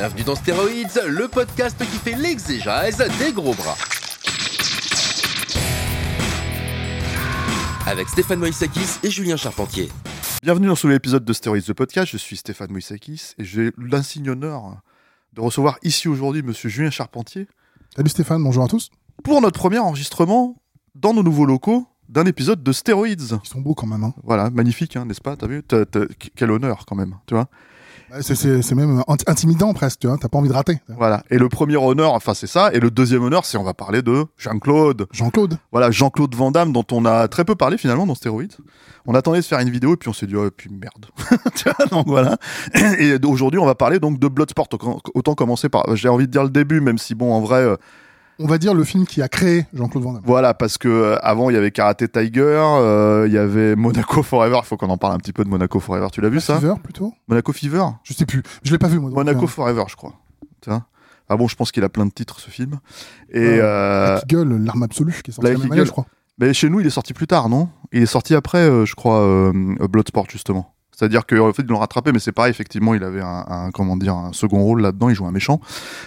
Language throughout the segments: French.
Bienvenue dans Stéroïdes, le podcast qui fait l'exégèse des gros bras. Avec Stéphane Moïsakis et Julien Charpentier. Bienvenue dans ce nouvel épisode de Stéroïdes the Podcast. Je suis Stéphane Moïsakis et j'ai l'insigne honneur de recevoir ici aujourd'hui Monsieur Julien Charpentier Salut Stéphane, bonjour à tous. pour notre premier enregistrement dans nos nouveaux locaux d'un épisode de Stéroïdes. Ils sont beaux quand même. Hein. Voilà, magnifique, hein, n'est-ce pas? T'as vu? Quel honneur quand même, tu vois? C'est- même int- intimidant presque, tu vois. T'as pas envie de rater. Voilà. Et le premier honneur, enfin c'est ça. Et le deuxième honneur, c'est on va parler de Jean-Claude. Jean-Claude. Voilà, Jean-Claude Van Damme, dont on a très peu parlé finalement dans Stéroïdes. On attendait de faire une vidéo et puis on s'est dit, oh, puis merde. Tu vois, donc voilà. Et aujourd'hui, on va parler donc de Bloodsport. Autant- Autant commencer par, j'ai envie de dire le début, même si bon, en vrai, euh, On va dire le film qui a créé Jean-Claude Van Damme. voilà, parce que euh, avant il y avait Karate Tiger, euh, il y avait Monaco Forever. Il faut qu'on en parle un petit peu de Monaco Forever. Tu l'as vu ça? Fever plutôt? Monaco Fever? Je sais plus. Je l'ai pas vu moi. Monaco euh, Forever, je crois. Vois? Ah bon, je pense qu'il a plein de titres ce film. Et euh, Black Eagle, l'arme absolue, qui est sorti Black la même année, je crois. Mais chez nous, il est sorti plus tard, non? Il est sorti après, je crois, Bloodsport justement. C'est-à-dire qu'en fait, ils l'ont rattrapé, mais c'est pareil, effectivement, il avait un, un- comment dire, un second rôle là-dedans, il jouait un méchant.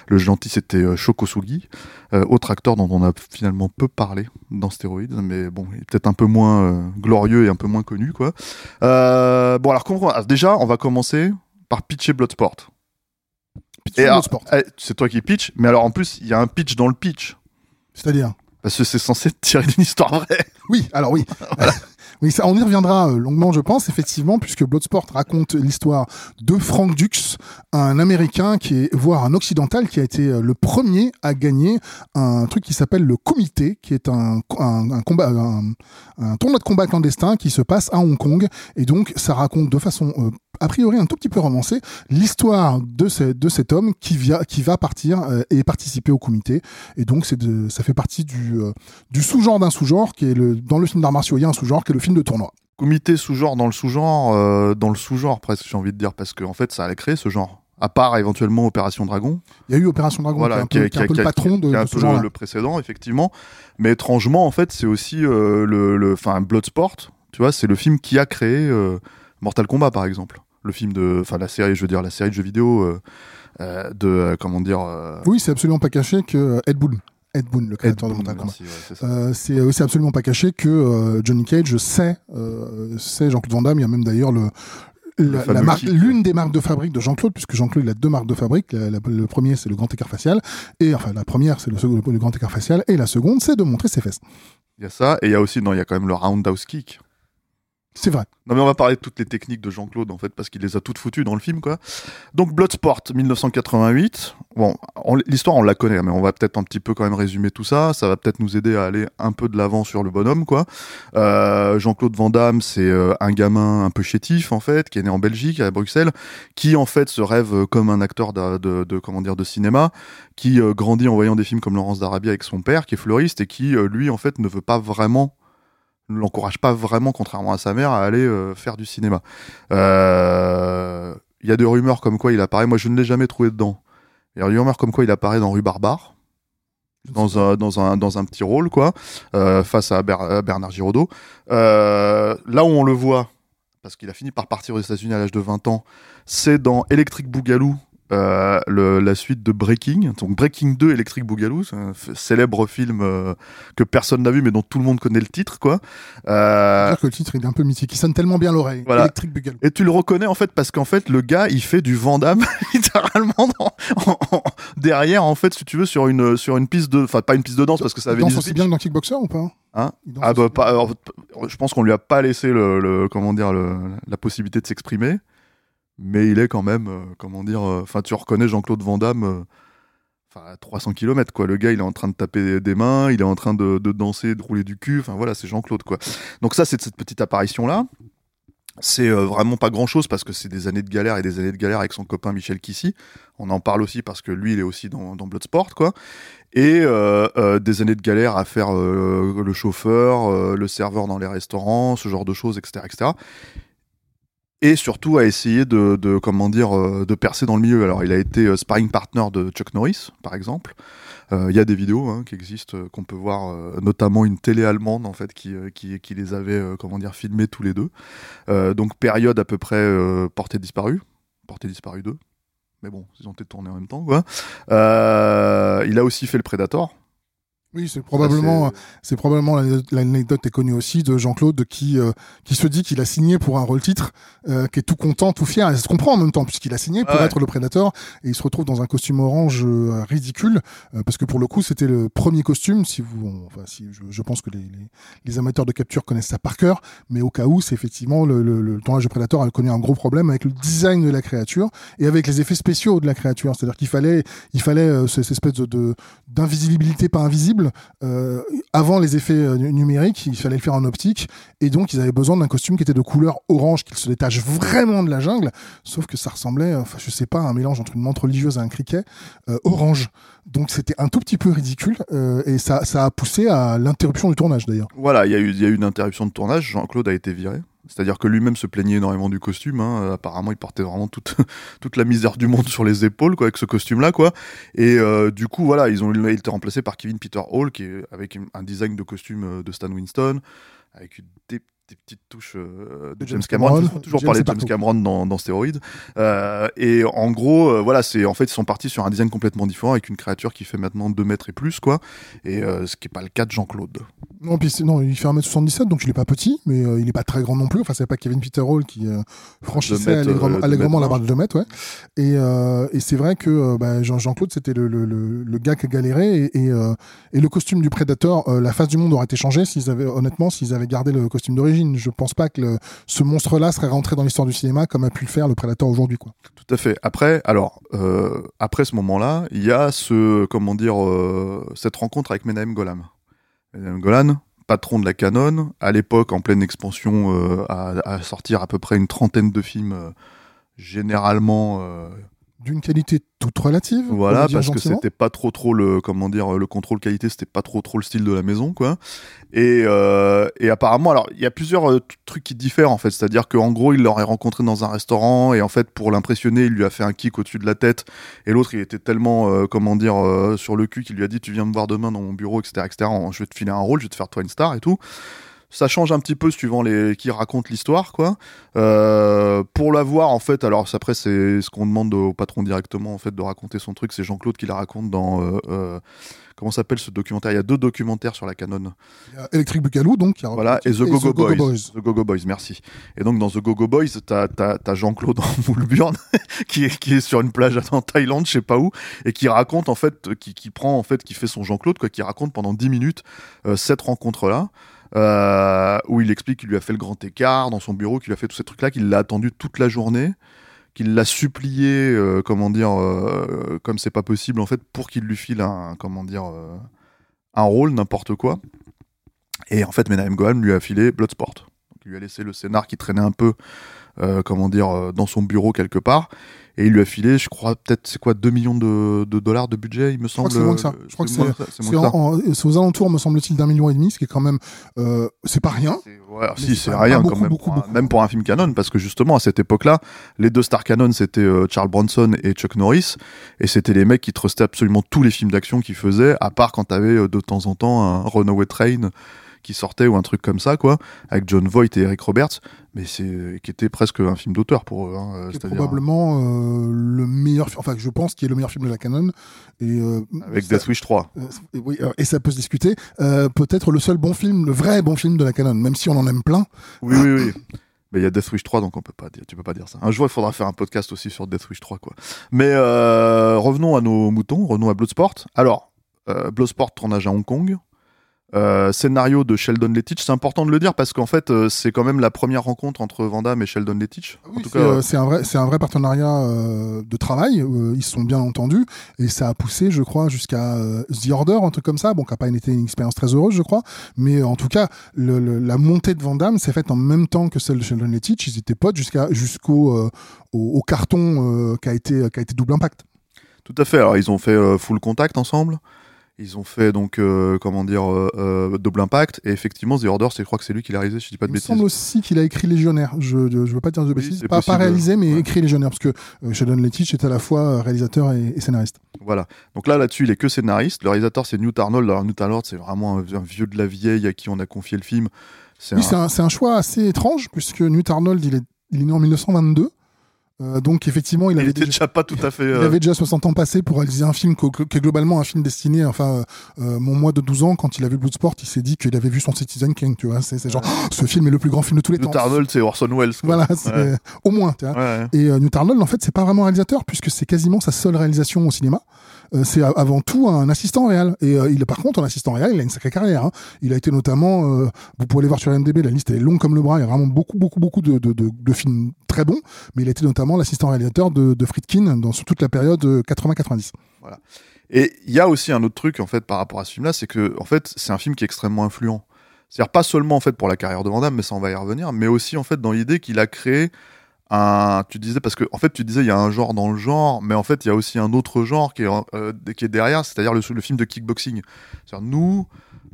Le gentil, c'était euh, Shokosugi, euh, autre acteur dont on a finalement peu parlé dans Stéroïdes, mais bon, il est peut-être un peu moins euh, glorieux et un peu moins connu, quoi. Euh, bon, alors, déjà, on va commencer par pitcher Bloodsport. Pitch alors, Sport. eh, c'est toi qui pitch, mais alors en plus, il y a un pitch dans le pitch. C'est-à-dire? Parce que c'est censé tirer d'une histoire vraie. Oui, alors oui. oui, ça, on y reviendra euh, longuement, je pense, effectivement, puisque Bloodsport raconte l'histoire de Frank Dux, un Américain qui est, voire un Occidental, qui a été euh, le premier à gagner un truc qui s'appelle le Comité, qui est un, un, combat, un, un tournoi de combat clandestin qui se passe à Hong Kong. Et donc, ça raconte de façon euh, a priori un tout petit peu romancée l'histoire de, de cet homme qui, via, qui va partir euh, et participer au comité. Et donc, de, ça fait partie du, euh, du sous-genre d'un sous-genre qui est le dans le film d'arts martiaux il y a un sous-genre qui est le film de tournoi comité sous-genre dans le sous-genre, euh, dans le sous-genre presque, j'ai envie de dire, parce qu'en fait, ça allait créer ce genre. À part éventuellement Opération Dragon, il y a eu Opération Dragon voilà, qui est un peu, qui le patron de, un de ce peu le, le précédent, effectivement. Mais étrangement, en fait, c'est aussi euh, le, enfin, Bloodsport. Tu vois, c'est le film qui a créé euh, Mortal Kombat, par exemple. Le film de, enfin, la série, je veux dire, la série de jeux vidéo euh, de, euh, comment dire, euh, oui c'est absolument pas caché que Ed Boon Ed Boon le créateur de Mortal Kombat ouais, c'est. Euh, c'est c'est absolument pas caché que euh, Johnny Cage sait, euh, sait Jean-Claude Van Damme. Il y a même d'ailleurs le, la- fameux la marque- kick. l'une des marques de fabrique de Jean-Claude, puisque Jean-Claude il a deux marques de fabrique. La- la- le premier c'est le grand écart facial, et enfin la première c'est le, second- le grand écart facial, et la seconde c'est de montrer ses fesses. Il y a ça, et il y a aussi, non, il y a quand même le roundhouse kick. C'est vrai. Non mais on va parler de toutes les techniques de Jean-Claude en fait parce qu'il les a toutes foutues dans le film quoi. Donc Bloodsport 1988. Bon, on- l'histoire on la connaît mais on va peut-être un petit peu quand même résumer tout ça. Ça va peut-être nous aider à aller un peu de l'avant sur le bonhomme quoi. Euh, Jean-Claude Van Damme c'est euh, un gamin un peu chétif en fait qui est né en Belgique à Bruxelles qui en fait se rêve euh, comme un acteur de, comment dire de cinéma qui grandit en voyant des films comme Laurence d'Arabie avec son père qui est fleuriste et qui lui en fait ne veut pas vraiment ne l'encourage pas vraiment, contrairement à sa mère, à aller euh, faire du cinéma. Euh, Il y a des rumeurs comme quoi il apparaît. Moi, je ne l'ai jamais trouvé dedans. Il y a des rumeurs comme quoi il apparaît dans Rue Barbare, dans un, dans un, dans un petit rôle, quoi, euh, face à, Ber- à Bernard Giraudot. Là où on le voit, parce qu'il a fini par partir aux États-Unis à l'âge de 20 ans, c'est dans Electric Boogaloo, euh, le- la suite de Breaking. Donc Breaking 2, Electric Boogaloo, un célèbre film euh, que personne n'a vu, mais dont tout le monde connaît le titre, quoi. Euh, dire que le titre il est un peu mythique. Il sonne tellement bien l'oreille. Voilà. Electric Boogaloo. et tu le reconnais en fait parce qu'en fait le gars il fait du Vandame littéralement dans- en- en- derrière en fait si tu veux sur une sur une piste de enfin pas une piste de danse parce que ça Il avait danse une aussi bien que dans Kickboxer ou pas? Hein? Il danse ah bah aussi pas, alors, je pense qu'on lui a pas laissé le, le- comment dire le- la possibilité de s'exprimer mais il est quand même euh, comment dire euh, enfin tu reconnais Jean-Claude Van Damme euh, enfin 300 km quoi. Le gars, il est en train de taper des mains, il est en train de, de danser, de rouler du cul. Enfin voilà, c'est Jean-Claude quoi. Donc ça, c'est cette petite apparition là. C'est vraiment pas grand chose parce que c'est des années de galère et des années de galère avec son copain Michel Kissy. On en parle aussi parce que lui, il est aussi dans, Bloodsport, quoi. Et des années de galère à faire le chauffeur, le serveur dans les restaurants, ce genre de choses, etc., etc. Et surtout à essayer de, de comment dire, de percer dans le milieu. Alors, il a été sparring partner de Chuck Norris, par exemple. Euh, il y a des vidéos hein, qui existent, euh, qu'on peut voir, euh, notamment une télé allemande en fait qui, qui, qui les avait comment dire filmés tous les deux. donc période à peu près portée disparue, portée disparue 2 mais bon, ils ont été tournés en même temps. Quoi. il a aussi fait le Predator, oui, c'est probablement, c'est probablement l'anecdote est connue aussi de Jean-Claude qui euh, qui se dit qu'il a signé pour un rôle titre, euh, qui est tout content, tout fier, et ça se comprend en même temps puisqu'il a signé pour être le prédateur et il se retrouve dans un costume orange euh, ridicule parce que pour le coup c'était le premier costume. Si vous, enfin si je, je pense que les, les, les, amateurs de capture connaissent ça par cœur, mais au cas où c'est effectivement le, le, le, tournage de Predator a connu un gros problème avec le design de la créature et avec les effets spéciaux de la créature. C'est-à-dire qu'il fallait il fallait cette espèce de d'invisibilité pas invisible euh, avant les effets euh, numériques, il fallait le faire en optique, et donc ils avaient besoin d'un costume qui était de couleur orange, qui se détache vraiment de la jungle, sauf que ça ressemblait, enfin je sais pas, un mélange entre une menthe religieuse et un criquet euh, orange. Donc c'était un tout petit peu ridicule, et ça, a poussé à l'interruption du tournage d'ailleurs. Voilà, il y, y a eu une interruption de tournage, Jean-Claude a été viré. C'est-à-dire que lui-même se plaignait énormément du costume. Hein. Euh, apparemment, il portait vraiment toute, toute la misère du monde sur les épaules, quoi, avec ce costume-là, quoi. Et euh, du coup, voilà, ils ont il été remplacé par Kevin Peter Hall, qui est avec un design de costume euh, de Stan Winston, avec des des petites touches euh, de James Cameron. Cameron. toujours parler de James Cameron dans, dans Stéroïdes. Euh, et en gros, euh, voilà, c'est en fait ils sont partis sur un design complètement différent avec une créature qui fait maintenant 2 mètres et plus, quoi. Et euh, ce qui est pas le cas de Jean-Claude. Non, puis non, il fait 1m77, donc il est pas petit, mais il est pas très grand non plus. Enfin, c'est pas Kevin Peter Hall qui franchissait allègrement, la barre de 2 mètres, ouais. Et, et c'est vrai que bah, Jean-Claude, c'était le, le, le, gars qui a galéré. Et, et, et le costume du Predator, la face du monde aurait été changée s'ils avaient, honnêtement, s'ils avaient gardé le costume d'origine. Je pense pas que ce monstre-là serait rentré dans l'histoire du cinéma comme a pu le faire le Predator aujourd'hui. Tout à fait. Après, alors, euh, après ce moment-là, il y a ce, comment dire, euh, cette rencontre avec Menahem Golan. Menahem Golan, patron de la Canon, à l'époque en pleine expansion, euh, à, sortir à peu près une trentaine de films, généralement d'une qualité toute relative. Voilà, parce que c'était pas trop trop le comment dire le contrôle qualité, c'était pas trop trop le style de la maison quoi. Et euh, et apparemment alors il y a plusieurs euh, trucs qui diffèrent en fait, c'est-à-dire qu'en gros il l'aurait rencontré dans un restaurant et en fait pour l'impressionner il lui a fait un kick au-dessus de la tête et l'autre il était tellement euh, comment dire sur le cul qu'il lui a dit tu viens me voir demain dans mon bureau etc etc. Je vais te filer un rôle, je vais te faire toi une star et tout ça change un petit peu suivant les qui racontent l'histoire quoi. Euh, pour l'avoir en fait alors après c'est ce qu'on demande au patron directement en fait de raconter son truc. C'est Jean-Claude qui la raconte dans euh, euh, comment s'appelle ce documentaire? Il y a deux documentaires sur la Canon. Electric Boogaloo donc qui voilà et The Go-Go Boys. Boys. The Go-Go Boys merci. Et donc dans The Go-Go Boys t'as as, Jean-Claude en Moulburn qui est qui est sur une plage en Thaïlande je sais pas où et qui raconte en fait qui, qui prend en fait qui fait son Jean-Claude quoi qui raconte pendant 10 minutes cette rencontre là euh, où il explique qu'il lui a fait le grand écart dans son bureau, qu'il a fait tous ces trucs-là, qu'il l'a attendu toute la journée, qu'il l'a supplié, euh, comment dire, euh, comme c'est pas possible en fait, pour qu'il lui file un, comment dire, euh, un rôle, n'importe quoi. Et en fait, Menahem Gohan lui a filé Bloodsport. Donc, il lui a laissé le scénar qui traînait un peu, comment dire, dans son bureau quelque part et il lui a filé, je crois, peut-être, c'est quoi, 2 millions de, de, dollars de budget, il me semble. Je crois que c'est moins que ça. Je crois que c'est aux alentours, me semble-t-il, d'un million et demi, ce qui est quand même, euh, c'est pas rien. Ouais, si, c'est rien quand même. Beaucoup, beaucoup, même pour un film canon, parce que justement, à cette époque-là, les deux stars canon, c'était euh, Charles Bronson et Chuck Norris, et c'était les mecs qui trustaient absolument tous les films d'action qu'ils faisaient, à part quand t'avais euh, de temps en temps un Runaway Train qui sortait ou un truc comme ça, quoi, avec John Voight et Eric Roberts, mais c'est qui était presque un film d'auteur pour eux. Hein, c'est probablement euh, le meilleur, enfin je pense qu'il est le meilleur film de la canon. Et euh, avec Death Wish 3. Euh, oui, et ça peut se discuter. Peut-être le seul bon film, le vrai bon film de la canon, même si on en aime plein. Oui, oui, oui. Mais il y a Death Wish 3, donc on peut pas dire, tu peux pas dire ça. Un jour, il faudra faire un podcast aussi sur Death Wish 3, quoi. Mais revenons à nos moutons, revenons à Bloodsport. Alors, Bloodsport tournage à Hong Kong. Euh, scénario de Sheldon Lettich, c'est important de le dire parce qu'en fait euh, c'est quand même la première rencontre entre Van Damme et Sheldon Lettich. Oui, c'est euh, c'est un vrai, c'est un vrai partenariat de travail. ils se sont bien entendus et ça a poussé, je crois, jusqu'à The Order, un truc comme ça. Bon, qui n'a pas été une expérience très heureuse, je crois, mais en tout cas, le, le- la montée de Van Damme s'est faite en même temps que celle de Sheldon Lettich. Ils étaient potes jusqu'à jusqu'au au, au carton qui a été qui a été double impact. Tout à fait. Alors ils ont fait Full Contact ensemble. Ils ont fait donc euh, comment dire euh, euh, Double Impact et effectivement The Order, c'est je crois que c'est lui qui l'a réalisé, si je dis pas Il de me bêtises. semble aussi qu'il a écrit Légionnaire. Je je veux pas dire de Oui, bêtises, pas, réalisé, mais Ouais. écrit Légionnaire parce que euh, Sheldon Lettich est à la fois réalisateur et, et scénariste. Voilà. Donc là, là-dessus, il est que scénariste. Le réalisateur, c'est Newt Arnold. Alors, Newt Arnold, c'est vraiment un, un vieux de la vieille à qui on a confié le film. C'est Oui, un- c'est un, un choix assez étrange puisque Newt Arnold, il est, il est né en 1922. Euh, donc effectivement, il il avait, était déjà, déjà pas tout à fait. il euh, avait déjà 60 ans passés pour réaliser un film qui est globalement un film destiné. Enfin, euh, mon mois de 12 ans, quand il a vu Bloodsport, il s'est dit qu'il avait vu son Citizen King. Tu vois, c'est genre Oh, ce film est le plus grand film de tous les Newt temps. Arnold, c'est Orson Welles. quoi. Voilà, Ouais. au moins. Tu vois. Ouais. Et euh, Newt Arnold, en fait, c'est pas vraiment réalisateur puisque c'est quasiment sa seule réalisation au cinéma. Euh, c'est avant tout un assistant réel. Et euh, il, par contre, en assistant réel, il a une sacrée carrière. hein. Il a été notamment, euh, vous pouvez aller voir sur MDB, la liste est longue comme le bras. Il y a vraiment beaucoup, beaucoup, beaucoup de, de, de, films très bons. Mais il a été notamment l'assistant réalisateur de, de Friedkin dans toute la période euh, 80-90. Et il y a aussi un autre truc en fait par rapport à ce film-là, c'est que en fait c'est un film qui est extrêmement influent. C'est-à-dire pas seulement en fait pour la carrière de Van Damme, mais ça on va y revenir, mais aussi en fait dans l'idée qu'il a créé Tu disais parce que en fait tu disais il y a un genre dans le genre, mais en fait il y a aussi un autre genre qui est euh, qui est derrière, c'est-à-dire le, le film de kickboxing. C'est-à-dire nous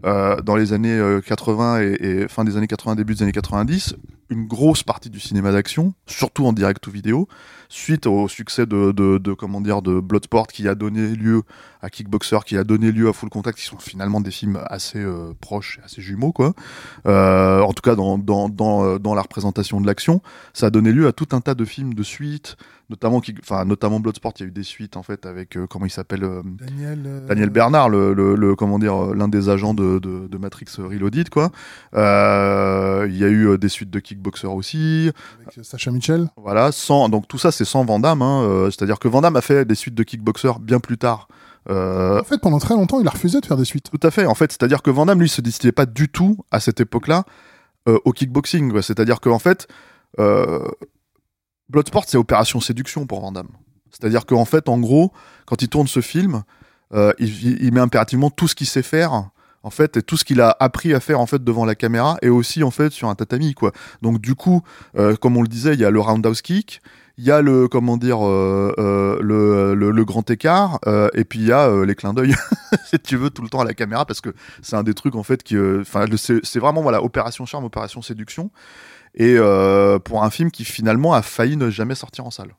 euh, dans les années euh, 80 et, et fin des années 80, début des années 90, une grosse partie du cinéma d'action, surtout en direct ou vidéo, suite au succès de, de, comment dire de Bloodsport qui a donné lieu à Kickboxer, qui a donné lieu à Full Contact, qui sont finalement des films assez euh, proches, assez jumeaux quoi. Euh, en tout cas dans dans dans, euh, dans la représentation de l'action, ça a donné lieu à tout un tas de films de suite, notamment qui, enfin notamment Bloodsport, il y a eu des suites en fait avec euh, comment il s'appelle Daniel, Daniel Bernard, le, le, le- comment dire, l'un des agents de, de, de Matrix Reloaded, quoi. Il y a eu des suites de Kickboxer aussi, avec Sacha Mitchell. voilà. Sans, donc tout ça, c'est sans Van Damme. Hein, C'est-à-dire que Van Damme a fait des suites de Kickboxer bien plus tard. Euh, En fait, pendant très longtemps, il a refusé de faire des suites. tout à fait. En fait, c'est-à-dire que Van Damme, lui, se destinait pas du tout à cette époque-là euh, au kickboxing. C'est-à-dire qu'en fait, euh, Bloodsport, c'est opération séduction pour Van Damme. C'est-à-dire qu'en fait, en gros, quand il tourne ce film, il, il- il met impérativement tout ce qu'il sait faire. En fait, et tout ce qu'il a appris à faire en fait devant la caméra et aussi en fait sur un tatami quoi. Donc du coup, euh, comme on le disait, il y a le roundhouse kick, il y a le comment dire euh, euh, le, le, le grand écart euh, et puis il y a euh, les clins d'œil si tu veux tout le temps à la caméra parce que c'est un des trucs en fait qui euh, enfin c'est vraiment voilà opération charme opération séduction et euh, pour un film qui finalement a failli ne jamais sortir en salle.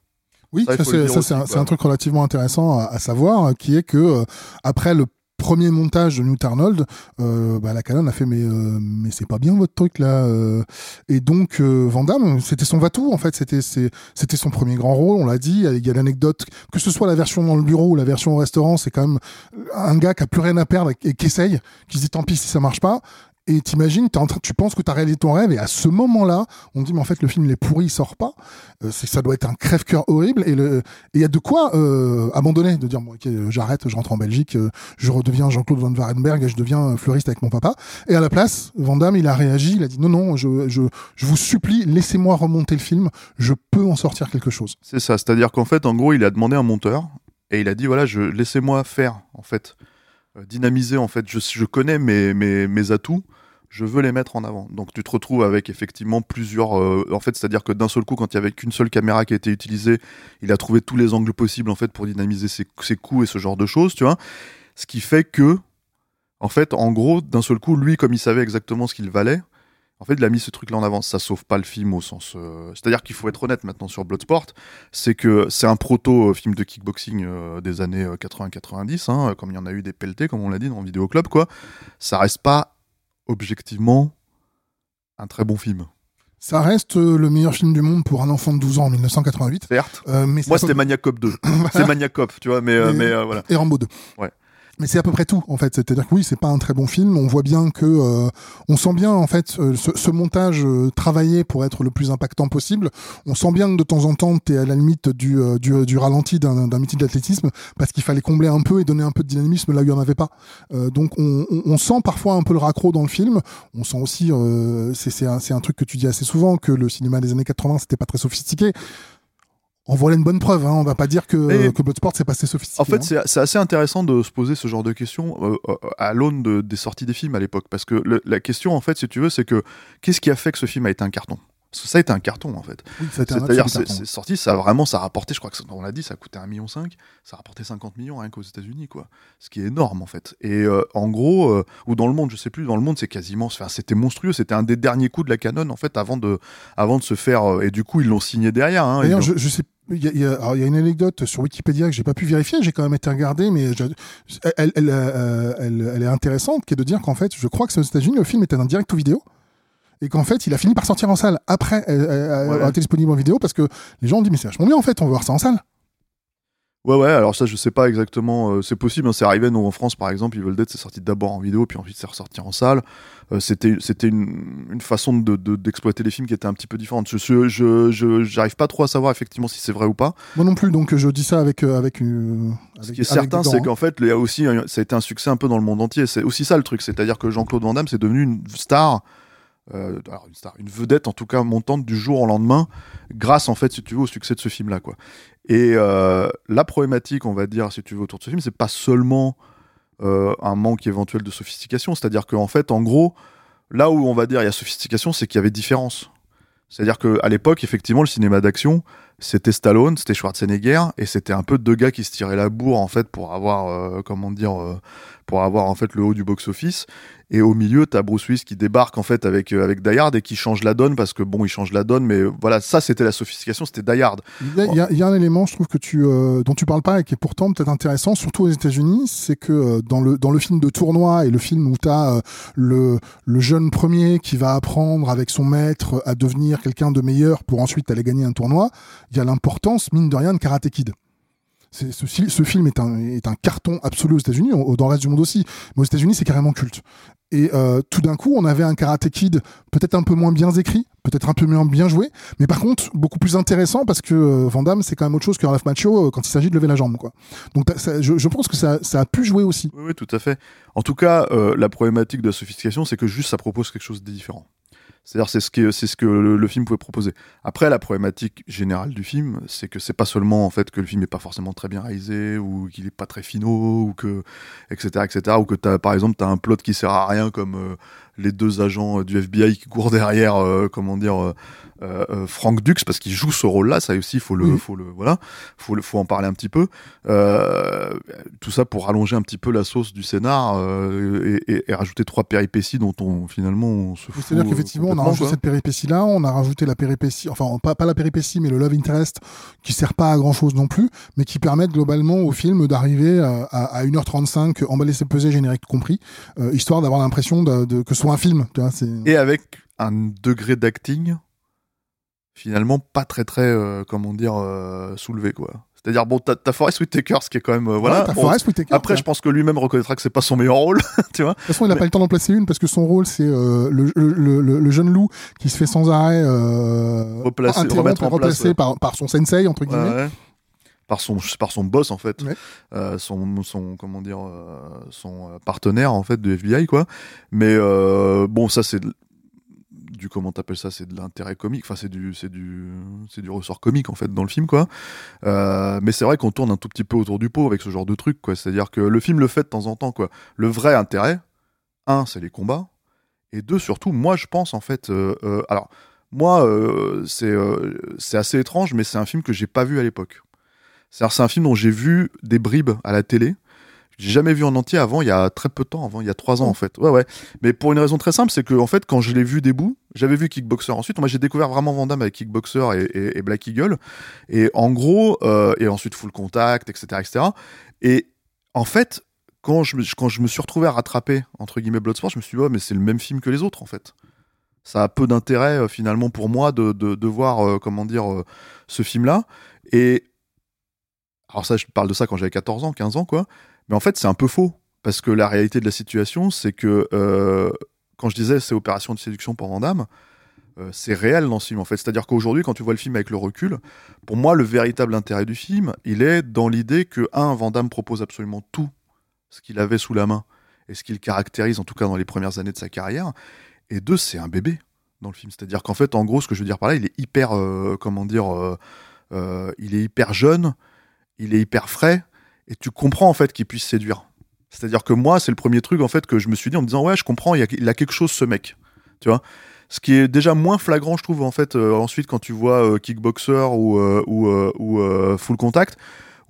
Oui, Ça, ça, c'est un, truc relativement intéressant à, à savoir, qui est que euh, après le premier montage de Newt Arnold, euh, bah, la Canon a fait mais euh, mais c'est pas bien votre truc là. euh. et donc euh, Van c'était son va-tout en fait, c'était c'était son premier grand rôle, on l'a dit. Il y a l'anecdote que ce soit la version dans le bureau ou la version au restaurant, c'est quand même un gars qui a plus rien à perdre et qui essaye, qui se dit tant pis si ça marche pas. Et t'imagines, en train, tu penses que t'as réalisé ton rêve, et à ce moment-là, on dit mais en fait le film il est pourri, il sort pas. Euh, c'est ça doit être un crève-cœur horrible. Et le, et il y a de quoi euh, abandonner, de dire bon, ok, euh, j'arrête, je rentre en Belgique, euh, je redeviens Jean-Claude Van Varenberg et je deviens fleuriste avec mon papa. Et à la place, Van Damme, il a réagi, il a dit non, non, je, je, je vous supplie, laissez-moi remonter le film, je peux en sortir quelque chose. C'est ça, c'est-à-dire qu'en fait, en gros, il a demandé un monteur et il a dit voilà, je laissez-moi faire en fait, dynamiser en fait. Je, je connais mes, mes, mes atouts, je veux les mettre en avant. Donc tu te retrouves avec effectivement plusieurs. euh, en fait, c'est-à-dire que d'un seul coup, quand il y avait qu'une seule caméra qui a été utilisée, il a trouvé tous les angles possibles en fait pour dynamiser ses, coups et ce genre de choses, tu vois. Ce qui fait que, en fait, en gros, d'un seul coup, lui, comme il savait exactement ce qu'il valait. En fait, il a mis ce truc-là en avant. Ça sauve pas le film au sens. euh, C'est-à-dire qu'il faut être honnête maintenant sur Bloodsport. C'est que c'est un proto-film de kickboxing euh, des années euh, 80-90, hein, comme il y en a eu des pelletés, comme on l'a dit dans Vidéo Club, quoi. Ça reste pas objectivement un très bon film. Ça reste euh, le meilleur film du monde pour un enfant de 12 ans en 1988. Certes. Euh, mais Moi, c'était Maniac Cop 2. c'est Maniac Cop, tu vois, mais, euh, Mais- mais euh, voilà. et Rambo 2. Mais c'est à peu près tout en fait. C'est-à-dire que oui, c'est pas un très bon film. On voit bien que euh, on sent bien en fait euh, ce, ce, montage euh, travaillé pour être le plus impactant possible. On sent bien que de temps en temps, t'es à la limite du du, du ralenti d'un meeting d'athlétisme parce qu'il fallait combler un peu et donner un peu de dynamisme là où il y en avait pas. donc on, on, on, sent parfois un peu le raccro dans le film. On sent aussi, c'est un, un truc que tu dis assez souvent que le cinéma des années 80 c'était pas très sophistiqué on voilà une bonne preuve. Hein. On va pas dire que, que Bloodsport c'est passé sophistiqué. En fait, hein. c'est assez intéressant de se poser ce genre de questions euh, euh, à l'aune de, des sorties des films à l'époque. Parce que la question, en fait, si tu veux, c'est que qu'est-ce qui a fait que ce film a été un carton? Ça a été un carton en fait. Oui, C'est-à-dire c'est sorti, ça a vraiment ça a rapporté, je crois que on l'a dit, ça a coûté 1,5 million, ça a rapporté 50 millions rien qu'aux États-Unis quoi. Ce qui est énorme en fait. Et euh, en gros ou dans le monde, je sais plus, dans le monde c'est quasiment enfin, c'était monstrueux, c'était un des derniers coups de la Canon en fait avant de avant de se faire et du coup ils l'ont signé derrière hein, D'ailleurs, je, je sais il y, a, il y, a, une anecdote sur Wikipédia que j'ai pas pu vérifier, j'ai quand même été regardé, mais elle, elle, euh, elle, elle, est intéressante, qui est de dire qu'en fait, je crois que c'est aux États-Unis, le film était un direct ou vidéo, et qu'en fait, il a fini par sortir en salle après euh, euh ouais. été disponible en vidéo parce que les gens ont dit mais c'est vachement bien en fait, on veut voir ça en salle. Ouais, ouais, alors ça, je sais pas exactement. Euh, c'est possible, hein, c'est arrivé, nous, en France, par exemple, Evil Dead, c'est sorti d'abord en vidéo, puis ensuite c'est ressorti en salle. Euh, c'était une, une, façon d'exploiter de, les films qui était un petit peu différente. Je je, je, j'arrive pas trop à savoir effectivement si c'est vrai ou pas. Moi non plus, donc je dis ça avec. Euh, avec, une, Ce qui est certain, c'est qu'en fait, il y a aussi, ça a été un succès un peu dans le monde entier. C'est aussi ça le truc, c'est-à-dire que Jean-Claude Van Damme, c'est devenu une star. Euh, une star, une vedette en tout cas montante du jour au lendemain, grâce en fait, si tu veux, au succès de ce film-là, quoi. Et euh, la problématique, on va dire, si tu veux, autour de ce film, c'est pas seulement euh, un manque éventuel de sophistication, c'est-à-dire qu'en fait, en gros, là où on va dire il y a sophistication, c'est qu'il y avait différence. C'est-à-dire qu'à l'époque, effectivement, le cinéma d'action, c'était Stallone, c'était Schwarzenegger, et c'était un peu deux gars qui se tiraient la bourre en fait pour avoir, euh, comment dire, euh, pour avoir en fait le haut du box-office. Et au milieu, t'as Bruce Willis qui débarque en fait avec euh, avec Die Hard et qui change la donne parce que bon, il change la donne, mais voilà, ça c'était la sophistication, c'était Die Hard. Il y, il y, a, un élément, je trouve que tu euh, dont tu parles pas et qui est pourtant peut-être intéressant, surtout aux États-Unis, c'est que euh, dans le dans le film de tournoi et le film où t'as euh, le le jeune premier qui va apprendre avec son maître à devenir quelqu'un de meilleur pour ensuite aller gagner un tournoi, il y a l'importance mine de rien de Karate Kid. Ce, ce, film est un, carton absolu aux États-Unis, dans le reste du monde aussi. Mais aux États-Unis, c'est carrément culte. Et euh, tout d'un coup, on avait un Karate Kid peut-être un peu moins bien écrit, peut-être un peu moins bien joué, mais par contre beaucoup plus intéressant parce que euh, Van Damme, c'est quand même autre chose qu'un Ralph Macho euh, quand il s'agit de lever la jambe. Quoi. Donc je, pense que ça, ça, a pu jouer aussi. Oui, oui tout à fait. En tout cas, euh, la problématique de la sophistication, c'est que juste ça propose quelque chose de différent. C'est-à-dire c'est ce que c'est ce que le, film pouvait proposer. Après la problématique générale du film, c'est que c'est pas seulement en fait que le film est pas forcément très bien réalisé ou qu'il est pas très finaux ou que etc etc ou que as, par exemple tu un plot qui sert à rien comme euh, les deux agents du FBI qui courent derrière euh, comment dire euh, euh, euh, Frank Dux parce qu'il joue ce rôle-là, ça aussi faut le, mmh. faut le, voilà, faut le, faut en parler un petit peu. Euh, tout ça pour rallonger un petit peu la sauce du scénar euh, et, et, et, rajouter trois péripéties dont on finalement on se fout. C'est-à-dire qu'effectivement on a rajouté cette péripétie-là, on a rajouté la péripétie, enfin pas, pas la péripétie mais le love interest qui sert pas à grand-chose non plus, mais qui permettent globalement au film d'arriver à, à, 1h35 emballé c'est pesé générique compris, euh, histoire d'avoir l'impression de, de, que ce un film. Tu vois, et avec un degré d'acting finalement pas très très euh, comment dire euh, soulevé quoi. C'est-à-dire bon t'as, Forrest Whitaker ce qui est quand même euh, voilà. Ouais, bon, Whitaker, après je pense que lui-même reconnaîtra que c'est pas son meilleur rôle, tu vois. De toute façon il a mais... pas le temps d'en placer une parce que son rôle c'est le, le, le, le, jeune loup qui se fait sans arrêt replacer, remettre en remplacé place, ouais. par, par son sensei entre guillemets. Par son par son boss en fait. Ouais. euh, son son comment dire euh, son partenaire en fait de FBI quoi. Mais euh, bon ça c'est du comment t'appelles ça c'est de l'intérêt comique. Enfin c'est du c'est du c'est du ressort comique en fait dans le film quoi. Euh, mais c'est vrai qu'on tourne un tout petit peu autour du pot avec ce genre de truc quoi. C'est à dire que le film le fait de temps en temps quoi. Le vrai intérêt un c'est les combats. Et deux surtout moi je pense en fait euh, euh, alors moi euh, c'est euh, c'est assez étrange mais c'est un film que j'ai pas vu à l'époque c'est un film dont j'ai vu des bribes à la télé j'ai jamais vu en entier avant, il y a très peu de temps, avant, il y a trois ans en fait. Ouais, ouais. Mais pour une raison très simple, c'est que en fait, quand je l'ai vu debout, j'avais vu Kickboxer ensuite. Moi, j'ai découvert vraiment Vandame avec Kickboxer et, et, et, Black Eagle. Et en gros, euh, et ensuite Full Contact, etc., etc. Et en fait, quand je, me, quand je me suis retrouvé à rattraper entre guillemets Bloodsport, je me suis dit, oh, mais c'est le même film que les autres en fait. Ça a peu d'intérêt euh, finalement pour moi de, de, de voir, euh, comment dire, euh, ce film-là. Et alors ça, je parle de ça quand j'avais 14 ans, 15 ans, quoi. Mais en fait, c'est un peu faux. Parce que la réalité de la situation, c'est que euh, quand je disais c'est opération de séduction pour Van Damme, euh, c'est réel dans ce film en fait. C'est-à-dire qu'aujourd'hui, quand tu vois le film avec le recul, pour moi, le véritable intérêt du film, il est dans l'idée que, un, Van Damme propose absolument tout ce qu'il avait sous la main et ce qu'il caractérise, en tout cas dans les premières années de sa carrière, et deux, c'est un bébé dans le film. C'est-à-dire qu'en fait, en gros, ce que je veux dire par là, il est hyper, euh, comment dire, il est hyper jeune, il est hyper frais, et tu comprends en fait qu'il puisse séduire. C'est-à-dire que moi, c'est le premier truc en fait que je me suis dit en me disant ouais, je comprends, il, a, quelque chose ce mec, tu vois? Ce qui est déjà moins flagrant, je trouve, en fait, euh, ensuite quand tu vois euh, Kickboxer ou, euh, ou, euh, ou Full Contact,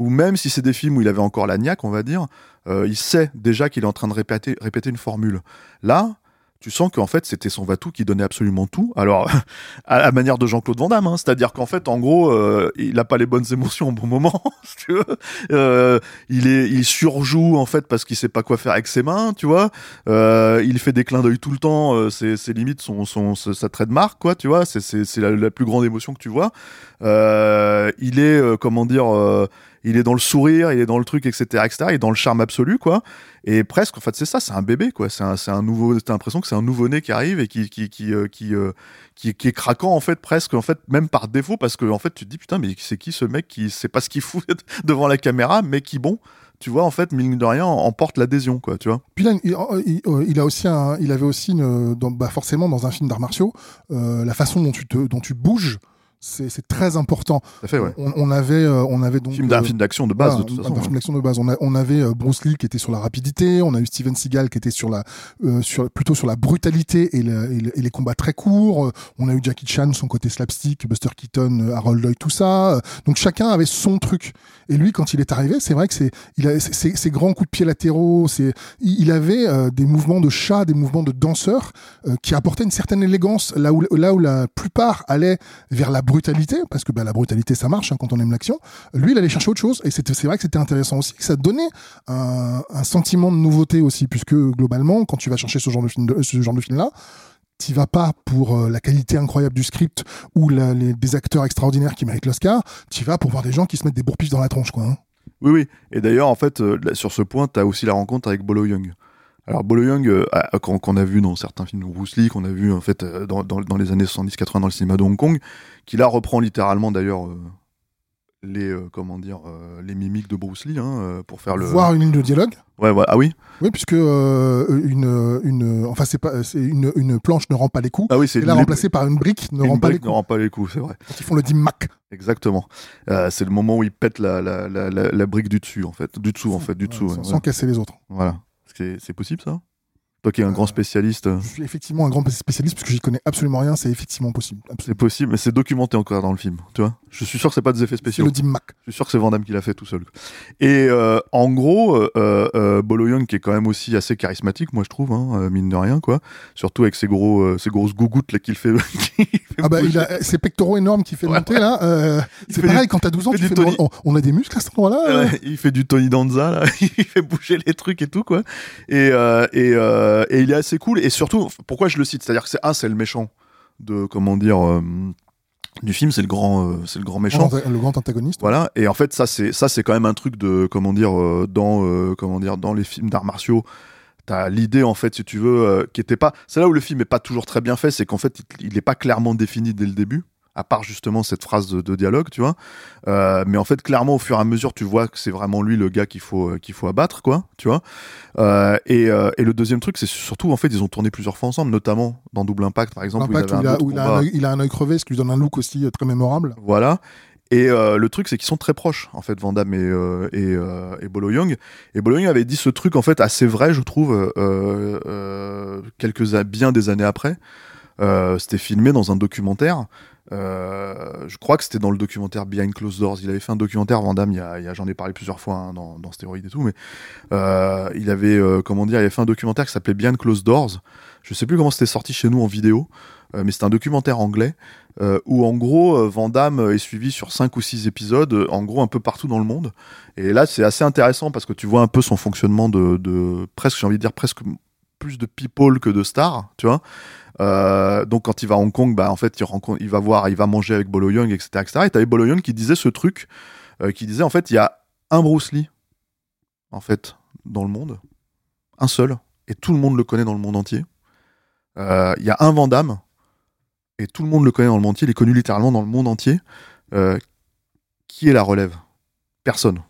ou même si c'est des films où il avait encore la niaque, on va dire, il sait déjà qu'il est en train de répéter, répéter une formule. Là, tu sens qu'en fait c'était son Vatou qui donnait absolument tout. Alors à la manière de Jean-Claude Van Damme, hein, c'est-à-dire qu'en fait en gros euh, il a pas les bonnes émotions au bon moment. si tu veux. Euh, il est, il surjoue en fait parce qu'il sait pas quoi faire avec ses mains, tu vois. Euh, il fait des clins d'œil tout le temps. c'est, limite son, son, sa sa trait de marque, quoi, tu vois. C'est, la, la plus grande émotion que tu vois. Il est, comment dire. Il est dans le sourire, il est dans le truc, etc., etc. Il est dans le charme absolu, quoi. Et presque, en fait, c'est ça, c'est un bébé, quoi. C'est un, un nouveau. T'as l'impression que c'est un nouveau-né qui arrive et qui, qui, qui, euh, euh, qui, qui est craquant, en fait, presque, en fait, même par défaut, parce que, en fait, tu te dis, putain, mais c'est qui ce mec qui sait pas ce qu'il fout devant la caméra, mais qui, bon, tu vois, en fait, mine de rien, emporte l'adhésion, quoi, tu vois. Puis là, il, il- il a aussi un, il avait aussi bah forcément dans un film d'arts martiaux, euh, la façon dont tu te, dont tu bouges, c'est très important. Fait, ouais. On, on avait, euh, on avait donc film d'un euh, film d'action de base, voilà, de toute un- façon. un film d'action de base. On, a- on avait euh, Bruce Lee qui était sur la rapidité, on a eu Steven Seagal qui était sur la, euh, sur, plutôt sur la brutalité et, le- et le- et les combats très courts. On a eu Jackie Chan, son côté slapstick, Buster Keaton, Harold Lloyd, tout ça. Donc chacun avait son truc. Et lui, quand il est arrivé, c'est vrai que c'est, il a, ces grands coups de pied latéraux, c'est, il il avait euh, des mouvements de chat, des mouvements de danseur euh, qui apportaient une certaine élégance là où, là où la plupart allaient vers la brutalité, parce que bah, la brutalité ça marche hein, quand on aime l'action. Lui, il allait chercher autre chose, et c'est vrai que c'était intéressant aussi, que ça donnait un, sentiment de nouveauté aussi, puisque globalement, quand tu vas chercher ce genre de film, de, film là. T'y vas pas pour euh, la qualité incroyable du script ou les, des acteurs extraordinaires qui méritent l'Oscar. T'y vas pour voir des gens qui se mettent des bourpifs dans la tronche, quoi. hein. Oui, oui. Et d'ailleurs, en fait, euh, sur ce point, tu as aussi la rencontre avec Bolo Young. Alors, Bolo Young, euh, qu'on a vu dans certains films de Bruce Lee, qu'on a vu en fait euh, dans, dans, dans les années 70-80 dans le cinéma de Hong Kong, qui là reprend littéralement d'ailleurs euh, les euh, comment dire les mimiques de Bruce Lee hein, pour faire le. Voir une ligne de dialogue. Ouais, ouais. Ah oui? Oui, puisque une, une, enfin c'est pas, c'est une, une planche ne rend pas les coups. Ah oui, c'est Et là, les- remplacé par une brique ne une rend pas les brique ne coups. rend pas les coups, c'est vrai. Quand ils font le dim mac. Exactement. C'est le moment où il pète la, la, la, brique du dessus en fait, du dessous en fait, du dessous. sans, ouais, sans casser les autres. Voilà. C'est possible ça? Toi qui es un grand spécialiste. euh, Je suis effectivement un grand spécialiste parce que j'y connais absolument rien. C'est effectivement possible. C'est possible, mais c'est documenté encore dans le film, tu vois? Je suis sûr que c'est pas des effets spéciaux. le dim mac. Je suis sûr que c'est Van Damme qui l'a fait tout seul. Et euh, en gros, euh, Bolo Young qui est quand même aussi assez charismatique, moi je trouve, hein, mine de rien, quoi. Surtout avec ses gros, ses grosses gougouttes là qu'il fait. qu'il Ah bah, il a ces pectoraux énormes qui fait Ouais, monter là. euh, c'est pareil du- quand t'as 12 ans, tu fais, mais on, on a des muscles à cet endroit-là. euh. Ouais, il fait du Tony Danza là, il fait bouger les trucs et tout quoi. Et euh, et, euh, et il est assez cool. Et surtout, pourquoi je le cite, c'est-à-dire que c'est un, c'est le méchant de comment dire du film, c'est le grand, euh, c'est le grand méchant. Le grand antagoniste. Voilà. Et en fait, ça c'est ça c'est quand même un truc de comment dire euh, dans euh, comment dire dans les films d'arts martiaux. T'as l'idée en fait, si tu veux, euh, qui était pas. C'est là où le film est pas toujours très bien fait, c'est qu'en fait, il, il est pas clairement défini dès le début, à part justement cette phrase de, de dialogue, tu vois. Euh, mais en fait, clairement, au fur et à mesure, tu vois que c'est vraiment lui le gars qu'il faut euh, qu'il faut abattre, quoi, tu vois. Euh, et, et le deuxième truc, c'est surtout en fait, ils ont tourné plusieurs fois ensemble, notamment dans Double Impact, par exemple, où où il a, où il a un œil- il a un œil crevé, ce qui lui donne un look aussi très mémorable. Voilà. Et euh, le truc, c'est qu'ils sont très proches, en fait, Van Damme et, euh, et, euh, et Bolo Young. Et Bolo Young avait dit ce truc, en fait, assez vrai, je trouve, euh, euh, quelques bien des années après. Euh, c'était filmé dans un documentaire. Je crois que c'était dans le documentaire Behind Closed Doors. Il avait fait un documentaire, Van j'en ai parlé plusieurs fois hein, dans, dans Stéroïde et tout, mais il avait, comment dire, il avait fait un documentaire qui s'appelait Behind Closed Doors. Je sais plus comment c'était sorti chez nous en vidéo, mais c'était un documentaire anglais euh, où en gros euh, Van Damme est suivi sur cinq ou six épisodes, euh, en gros un peu partout dans le monde. Et là c'est assez intéressant parce que tu vois un peu son fonctionnement de, presque, j'ai envie de dire presque plus de people que de stars, tu vois. Euh, donc quand il va à Hong Kong, bah en fait il rencontre, il va voir, il va manger avec Bolo Young, etc., etc. Et t'avais Bolo Young qui disait ce truc, euh, qui disait en fait il y a un Bruce Lee, en fait, dans le monde. un seul, et tout le monde le connaît dans le monde entier. Euh, Il y a un Van et tout le monde le connaît dans le monde entier, il est connu littéralement dans le monde entier. Euh, qui est la relève? Personne.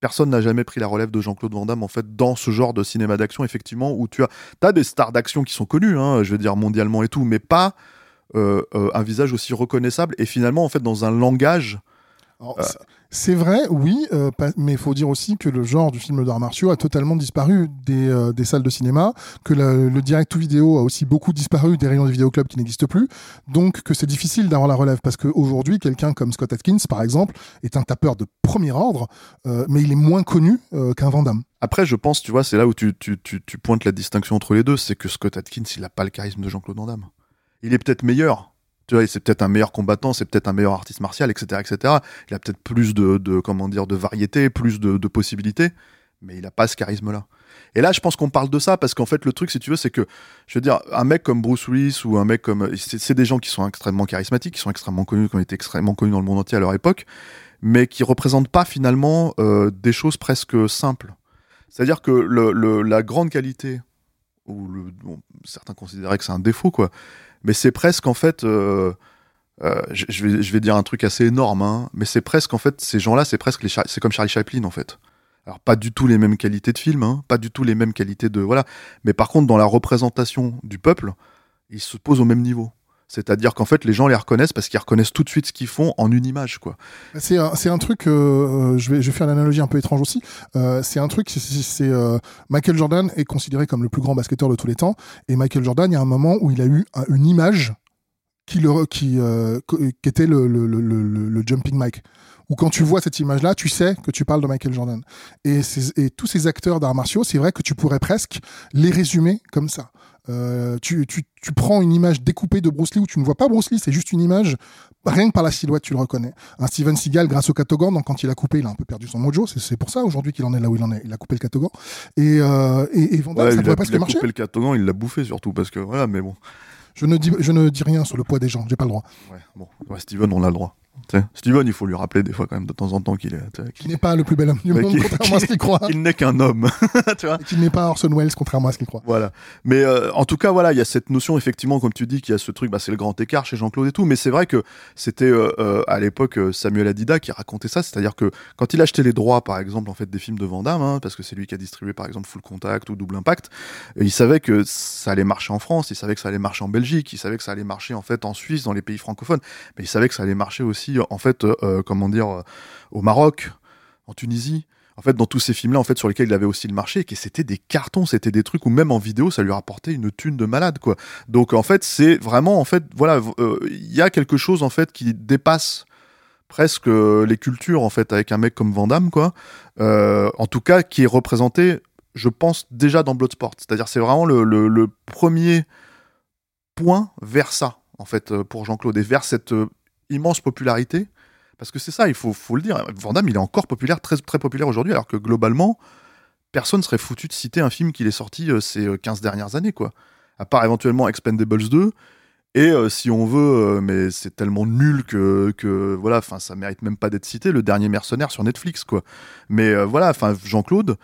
Personne n'a jamais pris la relève de Jean-Claude Van Damme, en fait, dans ce genre de cinéma d'action, effectivement, où tu as, as des stars d'action qui sont connues, hein, je veux dire, mondialement et tout, mais pas euh, euh, un visage aussi reconnaissable, et finalement, en fait, dans un langage Alors, c'est- vrai, oui, euh, mais il faut dire aussi que le genre du film d'arts martiaux a totalement disparu des, euh, des salles de cinéma, que le, direct ou vidéo a aussi beaucoup disparu des rayons de vidéoclubs qui n'existent plus, donc que c'est difficile d'avoir la relève, parce qu'aujourd'hui, quelqu'un comme Scott Atkins, par exemple, est un tapeur de premier ordre, euh, mais il est moins connu qu'un Van Damme. Après, je pense, tu vois, c'est là où tu pointes la distinction entre les deux, c'est que Scott Atkins, il n'a pas le charisme de Jean-Claude Van Damme. Il est peut-être meilleur. Tu vois, c'est peut-être un meilleur combattant, c'est peut-être un meilleur artiste martial, etc., etc. Il a peut-être plus de, comment dire, de variété, plus de, possibilités, mais il n'a pas ce charisme-là. Et là, je pense qu'on parle de ça parce qu'en fait, le truc, si tu veux, c'est que, je veux dire, un mec comme Bruce Willis ou un mec comme, c'est des gens qui sont extrêmement charismatiques, qui sont extrêmement connus, qui ont été extrêmement connus dans le monde entier à leur époque, mais qui représentent pas finalement euh, des choses presque simples. C'est-à-dire que la grande qualité, ou certains considéraient que c'est un défaut, quoi, mais c'est presque en fait, euh, euh, je, vais, dire un truc assez énorme, hein, mais c'est presque en fait, ces gens-là, c'est presque c'est comme Charlie Chaplin en fait. Alors pas du tout les mêmes qualités de film, hein, pas du tout les mêmes qualités de voilà, mais par contre dans la représentation du peuple, ils se posent au même niveau. C'est-à-dire qu'en fait les gens les reconnaissent parce qu'ils reconnaissent tout de suite ce qu'ils font en une image, quoi. C'est un, c'est un truc, euh, je, vais, je vais faire une analogie un peu étrange aussi. Euh, c'est un truc, c'est- euh, Michael Jordan est considéré comme le plus grand basketteur de tous les temps. Et Michael Jordan, il y a un moment où il a eu un- une image qui, euh, était le, jumping mic. Où quand tu vois cette image-là, tu sais que tu parles de Michael Jordan. Et tous ces acteurs d'arts martiaux, c'est vrai que tu pourrais presque les résumer comme ça. Euh, tu, tu, tu prends une image découpée de Bruce Lee où tu ne vois pas Bruce Lee, c'est juste une image, rien que par la silhouette, tu le reconnais. Un Steven Seagal, grâce au Katogan, donc quand il a coupé, il a un peu perdu son mojo. C'est- pour ça aujourd'hui qu'il en est là où il en est. Il a coupé le Katogan. Et, euh, et, et Van Damme, Ouais, ça il pourrait a, presque il a marcher. coupé le catogan, il l'a bouffé surtout parce que voilà, mais bon. Je ne, dis, je ne dis rien sur le poids des gens, j'ai pas le droit. Ouais, bon. Ouais, Steven, on a le droit. Tu sais, Steven, il faut lui rappeler des fois quand même de temps en temps qu'il est. tu sais, Qui n'est pas le plus bel homme du monde, contrairement à ce qu'il croit. qu'il n'est qu'un homme. tu vois qu'il n'est pas Orson Welles, contrairement à ce qu'il croit. Voilà. Mais euh, en tout cas, voilà, il y a cette notion, effectivement, comme tu dis, qu'il y a ce truc, bah, c'est le grand écart chez Jean-Claude et tout. Mais c'est vrai que c'était euh, euh, à l'époque Samuel Adida qui racontait ça. C'est-à-dire que quand il achetait les droits, par exemple, en fait, des films de Van Damme, hein, parce que c'est lui qui a distribué, par exemple, Full Contact ou Double Impact, et il savait que ça allait marcher en France, il savait que ça allait marcher en Belgique, il savait que ça allait marcher, en fait, en Suisse, dans les pays francophones. Mais il savait que ça allait marcher aussi, en fait, euh, euh, comment dire, euh, au Maroc, en Tunisie en fait, dans tous ces films-là, en fait, sur lesquels il avait aussi le marché, et que c'était des cartons, c'était des trucs où même en vidéo, ça lui rapportait une thune de malade, quoi. Donc, en fait, c'est vraiment, en fait, voilà, il y a quelque chose, en fait, qui dépasse presque les cultures, en fait, avec un mec comme Van Damme, quoi. En tout cas, qui est représenté, je pense, déjà dans Bloodsport. C'est-à-dire, c'est vraiment le, le- premier point vers ça, en fait, pour Jean-Claude, et vers cette immense popularité. Parce que c'est ça, il faut, le dire. Van il est encore populaire, très, très populaire aujourd'hui, alors que globalement, personne serait foutu de citer un film qu'il est sorti euh, ces euh, 15 dernières années, quoi. À part éventuellement Expendables 2. Et euh, si on veut, euh, mais c'est tellement nul que, que voilà, enfin, ça mérite même pas d'être cité, le dernier mercenaire sur Netflix, quoi. Mais euh, voilà, enfin, Jean-Claude,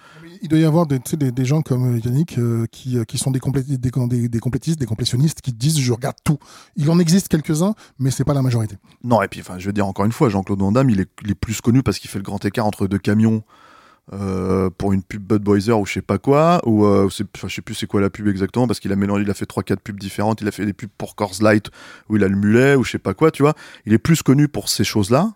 Il doit y avoir des, gens comme euh, Yannick euh, qui, euh, qui sont des, complé- des, des, complétistes, complétionnistes qui disent je regarde tout. Il en existe quelques-uns, mais c'est pas la majorité. Non, et puis, enfin, je veux dire encore une fois, Jean-Claude Van Damme, il est, plus connu parce qu'il fait le grand écart entre deux camions pour une pub Budweiser ou je sais pas quoi, ou euh, je sais plus c'est quoi la pub exactement parce qu'il a mélangé, il a fait trois quatre pubs différentes, il a fait des pubs pour Coors Light où il a le mulet ou je sais pas quoi, tu vois. Il est plus connu pour ces choses-là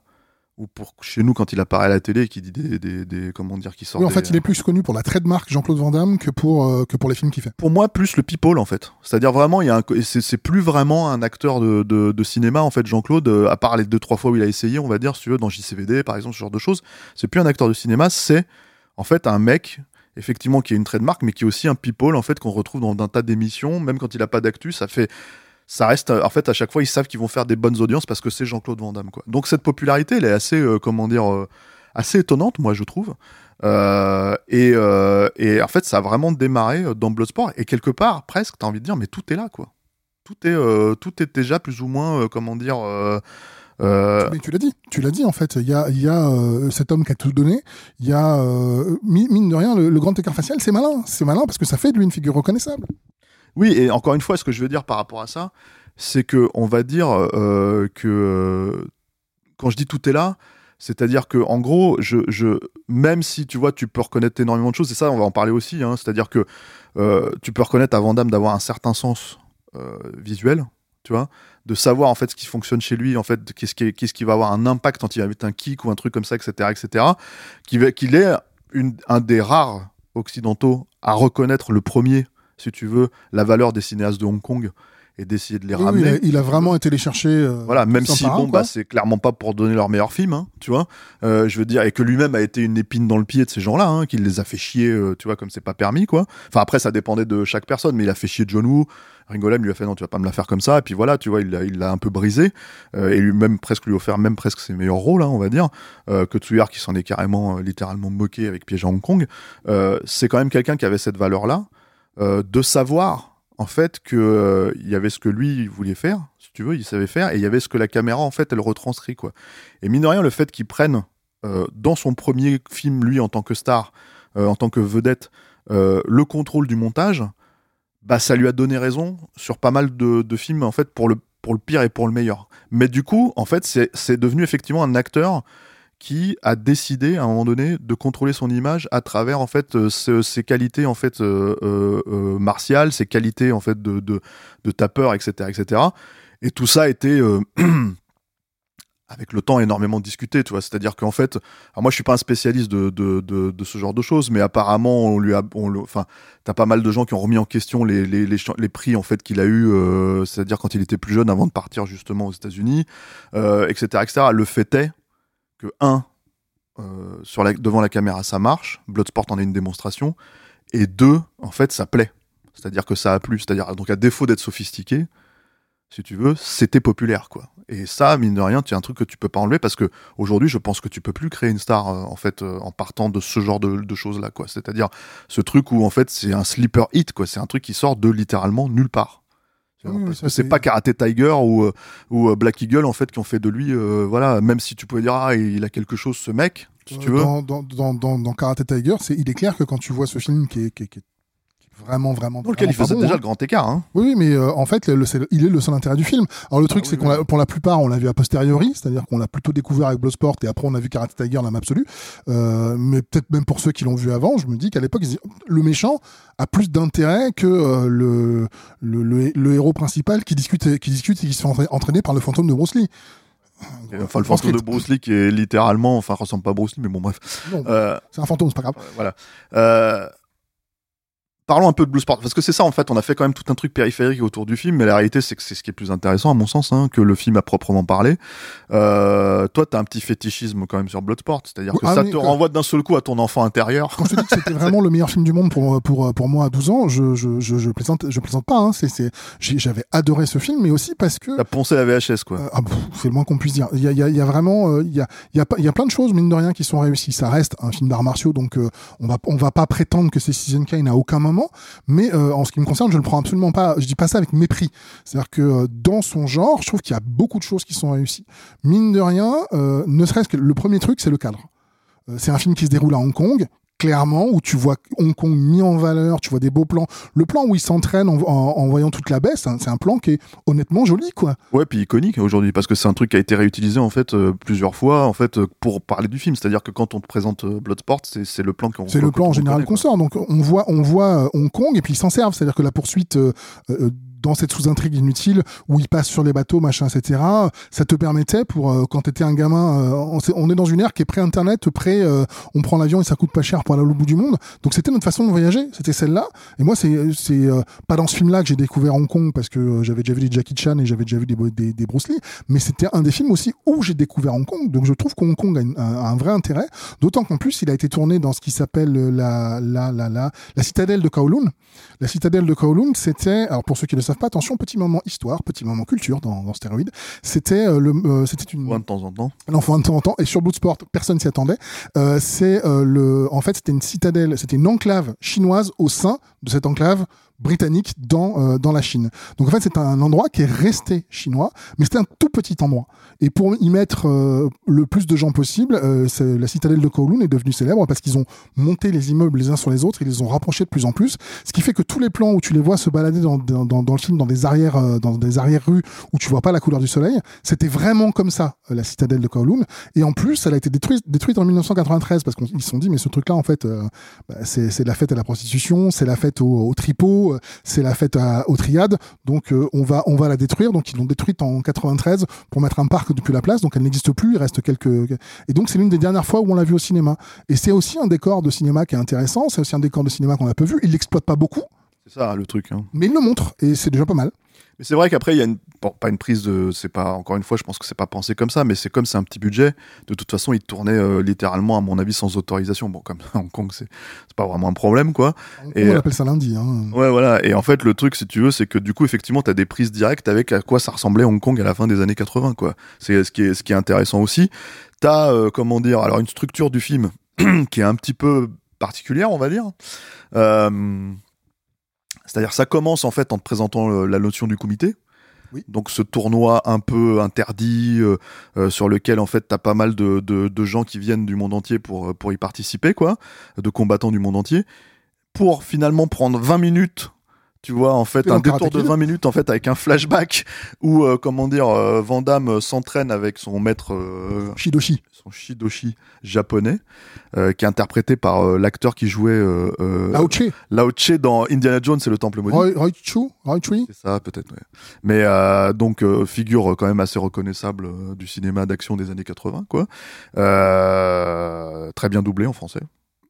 ou pour chez nous quand il apparaît à la télé et qu'il dit des, des, des- comment dire, qui sort. Oui, en des- fait, il est plus connu pour la trademark Jean-Claude Van Damme que pour, euh, que pour les films qu'il fait. pour moi plus le people en fait c'est-à-dire vraiment il y a un c'est plus vraiment un acteur de, de, de cinéma en fait Jean-Claude euh, à part les deux trois fois où il a essayé on va dire si tu veux dans JCVD par exemple ce genre de choses c'est plus un acteur de cinéma c'est en fait un mec effectivement qui est une trademark mais qui est aussi un people en fait qu'on retrouve dans un tas d'émissions même quand il a pas d'actu ça fait ça reste en fait à chaque fois ils savent qu'ils vont faire des bonnes audiences parce que c'est Jean-Claude Van Damme quoi donc cette popularité elle est assez euh, comment dire euh, assez étonnante moi je trouve euh, et, euh, en fait, ça a vraiment démarré euh, dans Bloodsport. Et quelque part, presque, t'as envie de dire, mais tout est là, quoi. Tout est, euh, tout est déjà plus ou moins, euh, comment dire, euh, Euh, Mais tu l'as dit, tu l'as dit en fait. Il y a, y a euh, cet homme qui a tout donné. Il y a euh, mi- mine de rien le, le grand écart facial, c'est malin, c'est malin parce que ça fait de lui une figure reconnaissable. Oui, et encore une fois, ce que je veux dire par rapport à ça, c'est que on va dire euh, que euh, quand je dis tout est là, c'est-à-dire que en gros, je, je, même si tu vois, tu peux reconnaître énormément de choses, et ça, on va en parler aussi. Hein, c'est-à-dire que euh, tu peux reconnaître à Van Damme d'avoir un certain sens visuel, tu vois, de savoir en fait ce qui fonctionne chez lui, en fait, qu'est-ce qui, est- qu'est-ce qui va avoir un impact quand il va mettre un kick ou un truc comme ça, etc., etc. Qu'il est un des rares occidentaux à reconnaître le premier, si tu veux, la valeur des cinéastes de Hong Kong et d'essayer de les Oui, oui, ramener. il, a, il a vraiment été les chercher. euh, Voilà, même si bon, bah, c'est clairement pas pour donner leur meilleur film, hein, tu vois. Euh, je veux dire, et que lui-même a été une épine dans le pied de ces gens-là, hein, qu'il les a fait chier, euh, tu vois, comme c'est pas permis, quoi. Enfin, après, ça dépendait de chaque personne, mais il a fait chier John Woo. Ringolem lui a fait non, tu vas pas me la faire comme ça. Et puis voilà, tu vois, il l'a il un peu brisé et lui-même presque lui offert même presque ses meilleurs rôles, hein, on va dire. Que Tsuyar qui s'en est carrément littéralement moqué avec Piège à Hong Kong. C'est quand même quelqu'un qui avait cette valeur-là euh, de savoir en fait que euh, y avait ce que lui voulait faire, si tu veux, il savait faire, et il y avait ce que la caméra en fait elle retranscrit quoi. Et mine de rien, le fait qu'il prenne euh, dans son premier film lui en tant que star, en tant que vedette, le contrôle du montage, bah ça lui a donné raison sur pas mal de, films en fait pour le pour le pire et pour le meilleur. Mais du coup, en fait, c'est devenu effectivement un acteur qui a décidé à un moment donné de contrôler son image à travers en fait euh, ses qualités en fait euh, euh, euh, martiales, ses qualités en fait de, de, de tapeur, etc., etc. Et tout ça a été euh, avec le temps énormément discuté, tu vois. C'est-à-dire qu'en fait, alors moi je suis pas un spécialiste de, de, de, ce genre de choses, mais apparemment on lui a, enfin, t'as pas mal de gens qui ont remis en question les, les, les, prix en fait qu'il a eu, euh, c'est-à-dire quand il était plus jeune avant de partir justement aux États-Unis, euh, etc., etc. Le fait est que un, euh, sur la, devant la caméra ça marche, Bloodsport en est une démonstration, et deux, en fait ça plaît, c'est-à-dire que ça a plu, c'est-à-dire donc à défaut d'être sophistiqué, si tu veux, c'était populaire quoi. Et ça, mine de rien, c'est un truc que tu peux pas enlever parce que aujourd'hui, je pense que tu peux plus créer une star euh, en fait euh, en partant de ce genre de, choses là quoi. C'est-à-dire ce truc où en fait c'est un sleeper hit quoi. C'est un truc qui sort de littéralement nulle part. C'est pas Karate Tiger ou euh, ou euh, Black Eagle en fait qui ont fait de lui euh, voilà même si tu pouvais dire ah il a quelque chose ce mec si tu veux. dans, dans, dans, dans, dans Karate Tiger, c'est, il est clair que quand tu vois ce film qui est, qui est, qui est vraiment, vraiment. dans lequel il faisait bon, déjà hein. le grand écart hein. Oui, mais euh, en fait, le- il est le seul intérêt du film. Alors le truc, Ah c'est oui, qu'on oui. pour la plupart, on l'a vu a posteriori, c'est-à-dire qu'on l'a plutôt découvert avec Bloodsport et après on a vu Karate Tiger, l'âme absolue. Euh, mais peut-être même pour ceux qui l'ont vu avant, je me dis qu'à l'époque, le méchant a plus d'intérêt que euh, le, le, héros principal qui discute, qui discute et qui se fait entra- entraîner par le fantôme de Bruce Lee. Et, enfin le fantôme de Bruce Lee qui est littéralement enfin ressemble pas à Bruce Lee mais bon bref Euh, c'est un fantôme, c'est pas grave. voilà euh, Parlons un peu de Blue Sport, parce que c'est ça en fait, on a fait quand même tout un truc périphérique autour du film, mais la réalité c'est que c'est ce qui est plus intéressant à mon sens, hein, que le film à proprement parler. Euh, toi t'as un petit fétichisme quand même sur Bloodsport, c'est-à-dire Oui, que ah ça te renvoie d'un seul coup à ton enfant intérieur. Quand je dis que c'était vraiment le meilleur film du monde pour pour pour moi à 12 ans, je je je, je plaisante je plaisante pas. Hein. C'est c'est j'avais adoré ce film, mais aussi parce que T'as poncé la VHS quoi. Euh, ah, c'est le moins qu'on puisse dire. Il y a, il y a- il y a vraiment, euh, il y, a, il y, a, il y a plein de choses, mine de rien, qui sont réussies. Ça reste un film d'arts martiaux, donc euh, on va, on va pas prétendre que c'est Citizen Kane à aucun moment. Mais euh, en ce qui me concerne, je le prends absolument pas. Je dis pas ça avec mépris. C'est-à-dire que euh, dans son genre, je trouve qu'il y a beaucoup de choses qui sont réussies. Mine de rien, euh, ne serait-ce que le premier truc, c'est le cadre. C'est un film qui se déroule à Hong Kong. Clairement, où tu vois Hong Kong mis en valeur, tu vois des beaux plans. Le plan où il s'entraîne en, en- en voyant toute la baisse, hein, c'est un plan qui est honnêtement joli, quoi. Ouais, puis iconique aujourd'hui, parce que c'est un truc qui a été réutilisé en fait euh, plusieurs fois en fait euh, pour parler du film. C'est-à-dire que quand on te présente euh, Bloodsport, c'est le plan qu'on. C'est le plan en général qu'on sort. Donc on voit, on voit Hong Kong et puis ils s'en servent. C'est-à-dire que la poursuite dans cette sous-intrigue inutile où ils passent sur les bateaux, machin, etc. Ça te permettait pour euh, quand t'étais un gamin, euh, on, est dans une ère qui est pré-internet, pré, euh, on prend l'avion et ça coûte pas cher pour aller au bout du monde. Donc c'était notre façon de voyager, c'était celle-là. Et moi c'est c'est euh, pas dans ce film-là que j'ai découvert Hong Kong parce que euh, j'avais déjà vu des Jackie Chan et j'avais déjà vu des, des, des Bruce Lee, mais c'était un des films aussi où j'ai découvert Hong Kong. Donc je trouve que Hong Kong a, un, vrai intérêt. D'autant qu'en plus, il a été tourné dans ce qui s'appelle la, la, la, la, la citadelle de Kowloon. La citadelle de Kowloon, c'était, alors pour ceux qui le pas, attention, petit moment histoire, petit moment culture dans, dans Stéroïde. C'était euh, le, euh, c'était une, Ouais, de temps en temps. l'enfant de temps en temps, et sur Bloodsport, personne s'y attendait. Euh, c'est le, en fait, c'était une citadelle, c'était une enclave chinoise au sein de cette enclave britanniques dans euh, dans la Chine. Donc en fait, c'est un endroit qui est resté chinois, mais c'était un tout petit endroit. Et pour y mettre euh, le plus de gens possible, euh, la citadelle de Kowloon est devenue célèbre parce qu'ils ont monté les immeubles les uns sur les autres, ils les ont rapprochés de plus en plus, ce qui fait que tous les plans où tu les vois se balader dans, dans, dans, le film, dans des arrières, euh, dans des arrières rues où tu vois pas la couleur du soleil, c'était vraiment comme ça euh, la citadelle de Kowloon. Et en plus, elle a été détruite, détruite en 1993 parce qu'ils se sont dit mais ce truc-là en fait, euh, bah, c'est c'est la fête à la prostitution, c'est la fête au, au tripot, euh, c'est la fête à, aux triades. Donc euh, on va on va la détruire. Donc ils l'ont détruite en 93 pour mettre un parc depuis la place. Donc elle n'existe plus. Il reste quelques et donc c'est l'une des dernières fois où on l'a vu au cinéma. Et c'est aussi un décor de cinéma qui est intéressant. C'est aussi un décor de cinéma qu'on a peu vu. Il l'exploite pas beaucoup, C'est ça le truc. Hein. mais il le montre et c'est déjà pas mal. Mais c'est vrai qu'après, il y a une, bon, pas une prise de, c'est pas, encore une fois, je pense que c'est pas pensé comme ça, mais c'est comme c'est un petit budget. De toute façon, il tournait euh, littéralement, à mon avis, sans autorisation. Bon, comme à Hong Kong, c'est, c'est pas vraiment un problème, quoi. Et, on euh, appelle ça lundi. Hein. Ouais, voilà. Et en fait, le truc, si tu veux, c'est que du coup, effectivement, t'as des prises directes avec à quoi ça ressemblait Hong Kong à la fin des années 80, quoi. C'est ce qui est, ce qui est intéressant aussi. T'as, euh, comment dire, alors une structure du film qui est un petit peu particulière, on va dire. Euh, c'est-à-dire, ça commence en fait en te présentant le- la notion du comité. Oui. Donc ce tournoi un peu interdit euh, euh, sur lequel en fait t'as pas mal de, de, de gens qui viennent du monde entier pour pour y participer quoi, de combattants du monde entier, pour finalement prendre 20 minutes. Tu vois en fait un détour de Kid 20 minutes en fait avec un flashback où euh, comment dire euh, Van Damme euh, s'entraîne avec son maître euh, Shidoshi. son shidoshi japonais qui est interprété par l'acteur qui jouait euh, euh, Lao Che. Lao Che dans Indiana Jones et le Temple maudit. Roy, Roy Chu. Roy Chui. C'est ça, peut-être. ouais. Mais donc figure quand même assez reconnaissable du cinéma d'action des années 80, quoi. Très bien doublé en français.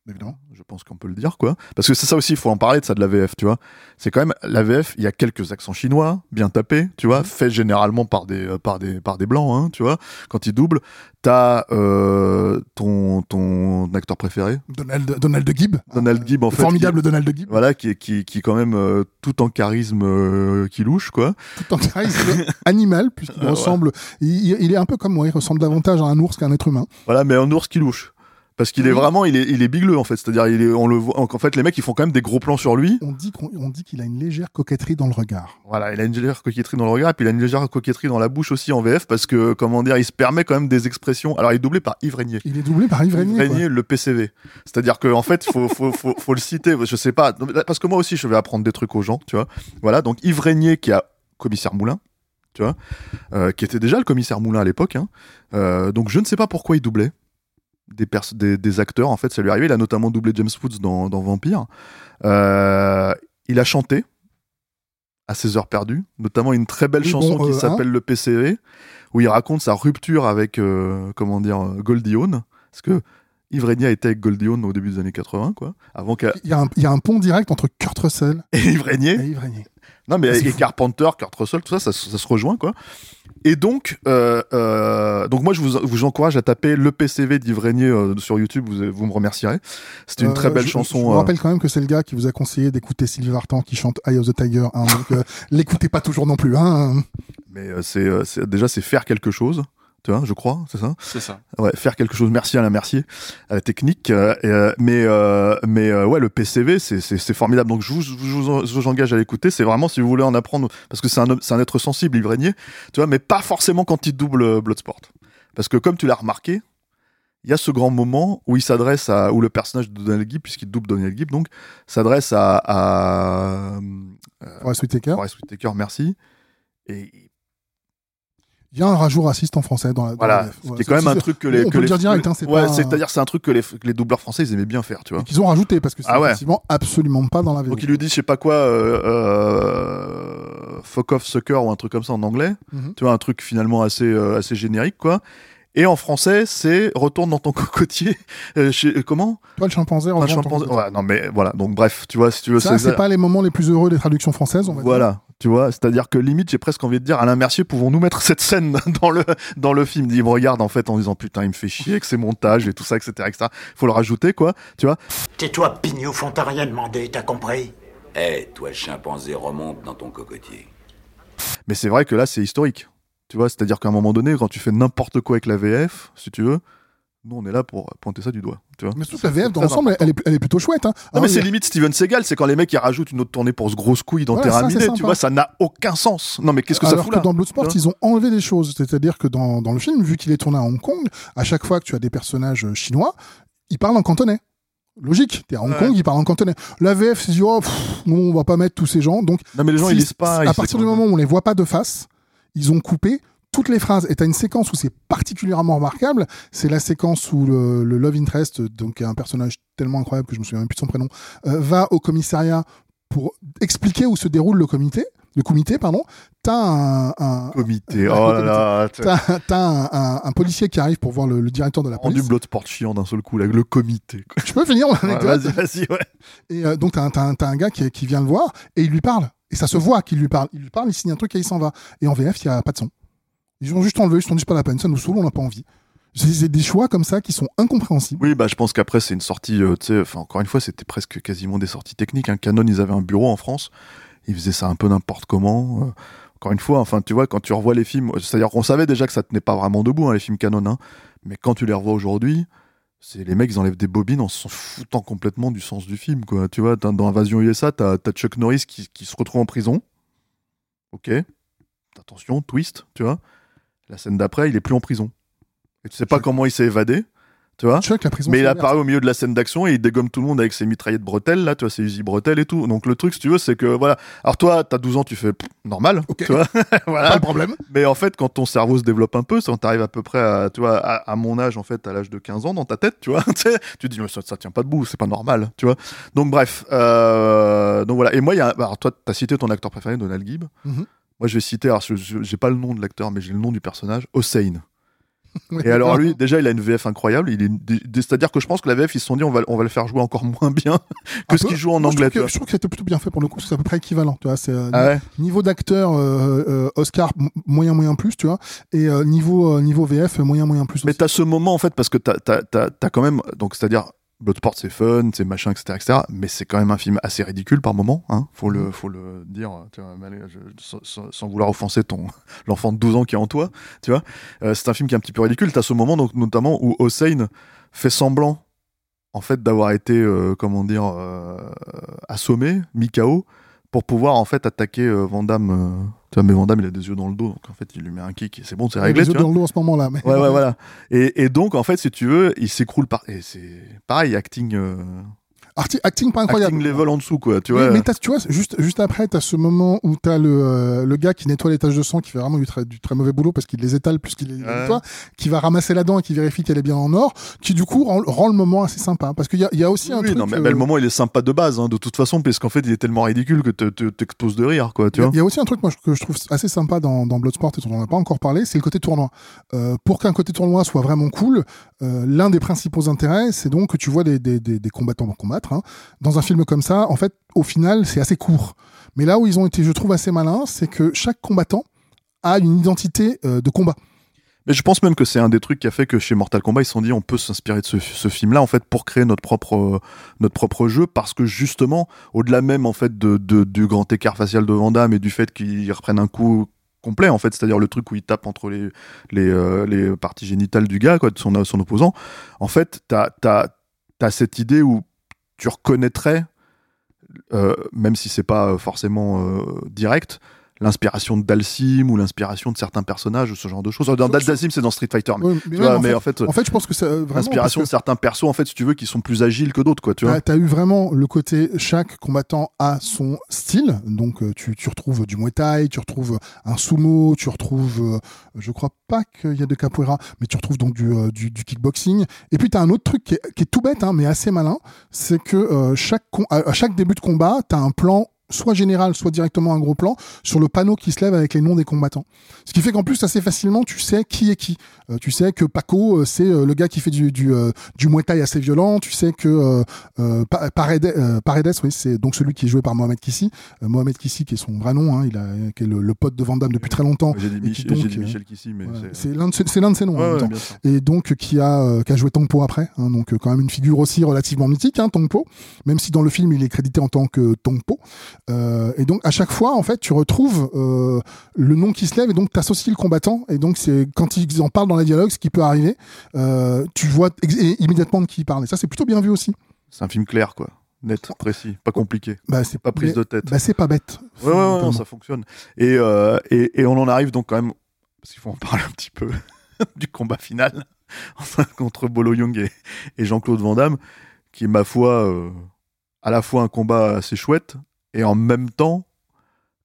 Évidemment. Je pense qu'on peut le dire, quoi. Parce que c'est ça aussi, il faut en parler de ça de la VF, tu vois. C'est quand même la VF. Il y a quelques accents chinois bien tapés, tu vois, faits généralement par des euh, par des par des blancs, hein, tu vois. Quand ils doublent, t'as euh, ton ton acteur préféré, Donald, Donald Gibb. Donald Gibb, en fait. Formidable qui- Donald Gibb. voilà, qui est qui qui quand même euh, tout en charisme euh, qui louche, quoi. tout en charisme animal, puisqu'il ouais. ressemble. Il, il est un peu comme moi, il ressemble davantage à un ours qu'à un être humain. Voilà, mais en ours qui louche. Parce qu'il est vraiment, il est, il est bigleux en fait. C'est-à-dire, il est, on le voit. En fait, les mecs, ils font quand même des gros plans sur lui. On dit qu'on on dit qu'il a une légère coquetterie dans le regard. Voilà, il a une légère coquetterie dans le regard, et puis il a une légère coquetterie dans la bouche aussi en VF, parce que, comment dire, il se permet quand même des expressions. Alors, il est doublé par Yves Régnier. Il est doublé par Yves Régnier. le PCV. C'est-à-dire que en fait, faut, faut, faut, faut le citer. Je sais pas, parce que moi aussi, je vais apprendre des trucs aux gens, tu vois. Voilà, donc Yves Régnier qui a commissaire Moulin, tu vois, euh, qui était déjà le commissaire Moulin à l'époque. Hein. Euh, donc je ne sais pas pourquoi il doublait des, des, des acteurs. En fait, ça lui est arrivé. Il a notamment doublé James Woods dans, dans Vampire. Euh, il a chanté à ses heures perdues, notamment une très belle Oui, chanson bon, qui euh, s'appelle Le PCV, où il raconte sa rupture avec, euh, comment dire, euh, Goldie Hawn. Parce que Yves Régnier était avec Goldie Hawn au début des années 80, quoi. Avant qu'à Il y, a un, il y a un pont direct entre Kurt Russell et Yves Régnier. et Yves Régnier. Non, mais C'est et. Carpenter, Kurt Russell, tout ça, ça, ça se rejoint, quoi. Et donc, euh, euh, donc moi, je vous, vous encourage à taper le PCV d'Yves Régnier euh, sur YouTube. Vous, vous me remercierez. C'est une Euh, très belle je- chanson. Je vous euh, rappelle quand même que c'est le gars qui vous a conseillé d'écouter Sylvie Vartan qui chante Eye of the Tiger. hein, donc euh, l'écoutez pas toujours non plus. Hein. mais euh, c'est, euh, c'est- déjà, c'est faire quelque chose. Tu vois, je crois, c'est ça. C'est ça. Ouais, faire quelque chose. Merci Alain Mercier, à la technique. euh, et, euh, mais euh, mais euh, ouais, le PCV, c'est c'est c'est formidable. Donc je vous je vous, je vous engage à l'écouter. C'est vraiment si vous voulez en apprendre, parce que c'est un un être sensible, Yves Régnier, tu vois, mais pas forcément quand il double euh, Bloodsport. Parce que comme tu l'as remarqué, il y a ce grand moment où il s'adresse à où le personnage de Donald Gibb, puisqu'il double Donald Gibb, donc s'adresse à, à Forest Whitaker. Forest Whitaker, merci. Et Il y a un rajout raciste en français dans la. dans voilà, c'était Voilà. quand même un truc que les on que peut le les dire direct, hein, c'est ouais, pas- c'est-à-dire c'est un truc que les, que les doubleurs français ils aimaient bien faire, tu vois. Qu'ils ont rajouté parce que c'est Ah ouais. effectivement absolument pas dans la VF. Donc il lui dit je sais pas quoi euh, euh, fuck off sucker ou un truc comme ça en anglais. Mhm. Tu vois un truc finalement assez euh, assez générique quoi. Et en français, c'est retourne dans ton cocotier. Euh, chez, euh, comment? Toi, le chimpanzé, ton chimpanzé. Ouais, non mais voilà. Donc bref, tu vois si tu veux. Ça, c'est- c'est pas les moments les plus heureux des traductions françaises, on va dire. Voilà, tu vois, c'est-à-dire que limite j'ai presque envie de dire Alain Mercier, pouvons-nous mettre cette scène dans le dans le film? Il me regarde en fait en disant putain il me fait chier avec ses montages et tout ça etc etc. Faut le rajouter quoi, tu vois Tais-toi, pignouf, on t'a rien demandé, t'as compris? Eh, toi le chimpanzé, remonte dans ton cocotier. Mais c'est vrai que là, c'est historique. Tu vois, c'est-à-dire qu'à un moment donné, quand tu fais n'importe quoi avec la VF, si tu veux, Nous, on est là pour pointer ça du doigt. Tu vois Mais surtout que la VF dans l'ensemble, elle, est- elle est plutôt chouette. Hein. Non, Alors, mais c'est limite Steven Seagal, c'est quand les mecs ils rajoutent une autre tournée pour ce grosse couille dans Ouais, Terra ça, c'est Midé, sympa. tu vois, ça n'a aucun sens. Non, mais qu'est-ce que ça fout que là dans Bloodsport, ils ont enlevé des choses. C'est-à-dire que dans, dans le film, vu qu'il est tourné à Hong Kong, à chaque fois que tu as des personnages euh, chinois, ils parlent en cantonais. Logique, t'es à Hong Ouais. Kong, ils parlent en cantonais. La VF s'est dit, oh, pff, on va pas mettre tous ces gens. Donc, Non, mais les gens si- ils lisent pas. à partir du moment où on les voit pas de face, ils ont coupé toutes les phrases. Et t'as une séquence où c'est particulièrement remarquable. C'est la séquence où le, le love interest, donc un personnage tellement incroyable que je me souviens même plus de son prénom, euh, va au commissariat pour expliquer où se déroule le comité. Le comité, pardon. T'as un, un, Comité, oh là là. t'as un, policier qui arrive pour voir le, le directeur de la rendu police. Bloodsport chiant d'un seul coup, là, le comité. quoi. Je peux finir mon Ouais, anecdote vas-y, vas-y, ouais. Et euh, donc, t'as un, t'as un- t'as un gars qui, qui vient le voir et il lui parle. Et ça se voit qu'il lui parle. Il lui parle, il signe un truc et il s'en va. Et en VF, il n'y a pas de son. Ils ont juste enlevé, ils se sont dit, pas la peine, ça nous saoule, on n'a pas envie. C'est des choix comme ça qui sont incompréhensibles. Oui, bah, je pense qu'après, c'est une sortie, euh, encore une fois, c'était presque quasiment des sorties techniques. Un Canon, ils avaient un bureau en France. Ils faisaient ça un peu n'importe comment. Euh, encore une fois, enfin, tu vois, quand tu revois les films, c'est-à-dire qu'on savait déjà que ça tenait pas vraiment debout, hein, les films Canon, hein, mais quand tu les revois aujourd'hui, c'est les mecs, ils enlèvent des bobines en s'en foutant complètement du sens du film, quoi. Tu vois, dans Invasion USA, t'as as Chuck Norris qui, qui se retrouve en prison. Ok. Attention, twist, tu vois. La scène d'après, il est plus en prison. Et tu sais pas comment il s'est évadé, tu vois. La prison. Mais il apparaît au milieu de la scène d'action et il dégomme tout le monde avec ses mitraillettes bretelles, là, tu vois, ses Uzi bretelles et tout. Donc le truc, si tu veux, c'est que, voilà. Alors toi, t'as 12 ans, tu fais pff, normal, tu vois. Pas voilà. de problème. Mais en fait, quand ton cerveau se développe un peu, quand t'arrives à peu près à, tu vois, à, à mon âge, en fait, à l'âge de 15 ans, dans ta tête, tu vois, tu te dis, mais ça, ça tient pas debout, c'est pas normal, tu vois. Donc bref, euh, donc voilà. Et moi, y a, alors toi, t'as cité ton acteur préféré, Donald Gibb. Mhm. Moi, je vais citer, alors j'ai pas le nom de l'acteur, mais j'ai le nom du personnage, Hossein. Et alors lui, déjà, il a une VF incroyable. Il est, c'est-à-dire que je pense que la VF, ils se sont dit, on va, on va le faire jouer encore moins bien que Un ce peu. qu'il joue en Moi, je anglais. trouve que- tu Je trouve que c'était plutôt bien fait pour le coup, parce que c'est à peu près équivalent. Tu vois, c'est euh. Ah ouais. niveau d'acteur euh, euh, Oscar moyen moyen plus, tu vois, et niveau niveau VF moyen moyen plus. Mais aussi. t'as ce moment en fait parce que t'as, t'as quand même, donc c'est-à-dire Bloodsport c'est fun, c'est machin, etc., etc. Mais c'est quand même un film assez ridicule par moment, hein. Faut le, faut le dire, tu vois, mais allez, je- sans, vouloir offenser ton l'enfant de 12 ans qui est en toi, tu vois. Euh, c'est un film qui est un petit peu ridicule. T'as ce moment donc notamment où Hossein fait semblant en fait d'avoir été, euh, comment dire, euh, assommé, mis KO, pour pouvoir en fait attaquer Van Damme. Tu vois, mais Van Damme il a des yeux dans le dos, donc en fait il lui met un kick et c'est bon, c'est réglé. les tu yeux vois. dans le dos en ce moment-là. Mais... Ouais, ouais, voilà. Et, et donc, en fait, si tu veux, il s'écroule par. Et c'est pareil, acting. euh, Arti- acting pas incroyable. Acting level en dessous, quoi. Tu vois. mais tu vois, juste, juste après, t'as ce moment où t'as le, euh, le gars qui nettoie les taches de sang, qui fait vraiment du très, du très mauvais boulot parce qu'il les étale plus qu'il les Ouais. nettoie, qui va ramasser la dent et qui vérifie qu'elle est bien en or, qui du coup rend, rend le moment assez sympa. Parce qu'il y a, y a aussi un Oui, truc. non, mais, euh, mais le moment, il est sympa de base, hein, de toute façon, parce qu'en fait, il est tellement ridicule que te- te- t'exploses de rire, quoi. Tu vois. il y a aussi un truc moi, que je trouve assez sympa dans, dans Bloodsport et dont on n'a pas encore parlé, c'est le côté tournoi. Euh, pour qu'un côté tournoi soit vraiment cool, l'un des principaux intérêts, c'est donc que tu vois des, des, des, des combattants hein. Dans un film comme ça, en fait, au final, c'est assez court. Mais là où ils ont été, je trouve, assez malins, c'est que chaque combattant a une identité euh, de combat. Mais je pense même que c'est un des trucs qui a fait que chez Mortal Kombat, ils se sont dit, on peut s'inspirer de ce, film-là, en fait, pour créer notre propre, notre propre jeu, parce que justement, au-delà même, en fait, de, du grand écart facial de Van Damme et du fait qu'il reprenne un coup complet, en fait, c'est-à-dire le truc où il tape entre les, les, euh, parties génitales du gars, quoi, de son, son opposant, en fait, t'as, t'as, t'as cette idée où tu reconnaîtrais, euh, même si c'est pas euh, forcément euh, direct, l'inspiration de Dalsim ou l'inspiration de certains personnages, ce genre de choses. Dans Dalsim, c'est dans Street Fighter, mais, Ouais, tu vois, en, mais fait, en fait, en fait, je pense que c'est euh, l'inspiration de certains persos, en fait, si tu veux, qui sont plus agiles que d'autres, quoi, tu vois. T'as eu vraiment le côté chaque combattant a son style donc euh, tu, tu retrouves du muay thai tu retrouves un sumo tu retrouves euh, je crois pas qu'il y a de capoeira mais tu retrouves donc du, euh, du, du kickboxing et puis t'as un autre truc qui est, qui est tout bête hein, mais assez malin c'est que euh, chaque à chaque début de combat t'as un plan soit général, soit directement un gros plan, sur le panneau qui se lève avec les noms des combattants. Ce qui fait qu'en plus, assez facilement, tu sais qui est qui. Euh, tu sais que Paco, euh, c'est euh, le gars qui fait du, du, euh, du Muay Thai assez violent. Tu sais que euh, euh, Pa- Paredes, euh, Paredes, oui, c'est donc celui qui est joué par Mohamed Kissi. Mohamed Kissi, qui est son vrai nom, hein, il a, qui est le, le pote de Van Damme depuis très longtemps. J'ai dit, Mich- Michel Kissy, mais Ouais, c'est. l'un de, ses- de noms. en Ouais, même temps et donc qui a euh, qui a joué Tongpo après hein, donc quand même une figure aussi relativement mythique hein, Tongpo même si dans le film il est crédité en tant que Tongpo Euh, et donc à chaque fois, en fait, tu retrouves euh, le nom qui se lève et donc t'associes le combattant. Et donc c'est quand ils en parlent dans les dialogues, ce qui peut arriver, euh, tu vois immédiatement de qui ils parlent. Et ça, c'est plutôt bien vu aussi. C'est un film clair, quoi. Net, précis, pas compliqué. Bah, c'est Pas prise mais- de tête. Bah, c'est pas bête. Ouais, ouais, ouais, ça fonctionne. Et, et, et on en arrive donc quand même, parce qu'il faut en parler un petit peu, du combat final contre Bolo Young et, et Jean-Claude Van Damme, qui est, ma foi, à la fois un combat assez chouette, et en même temps,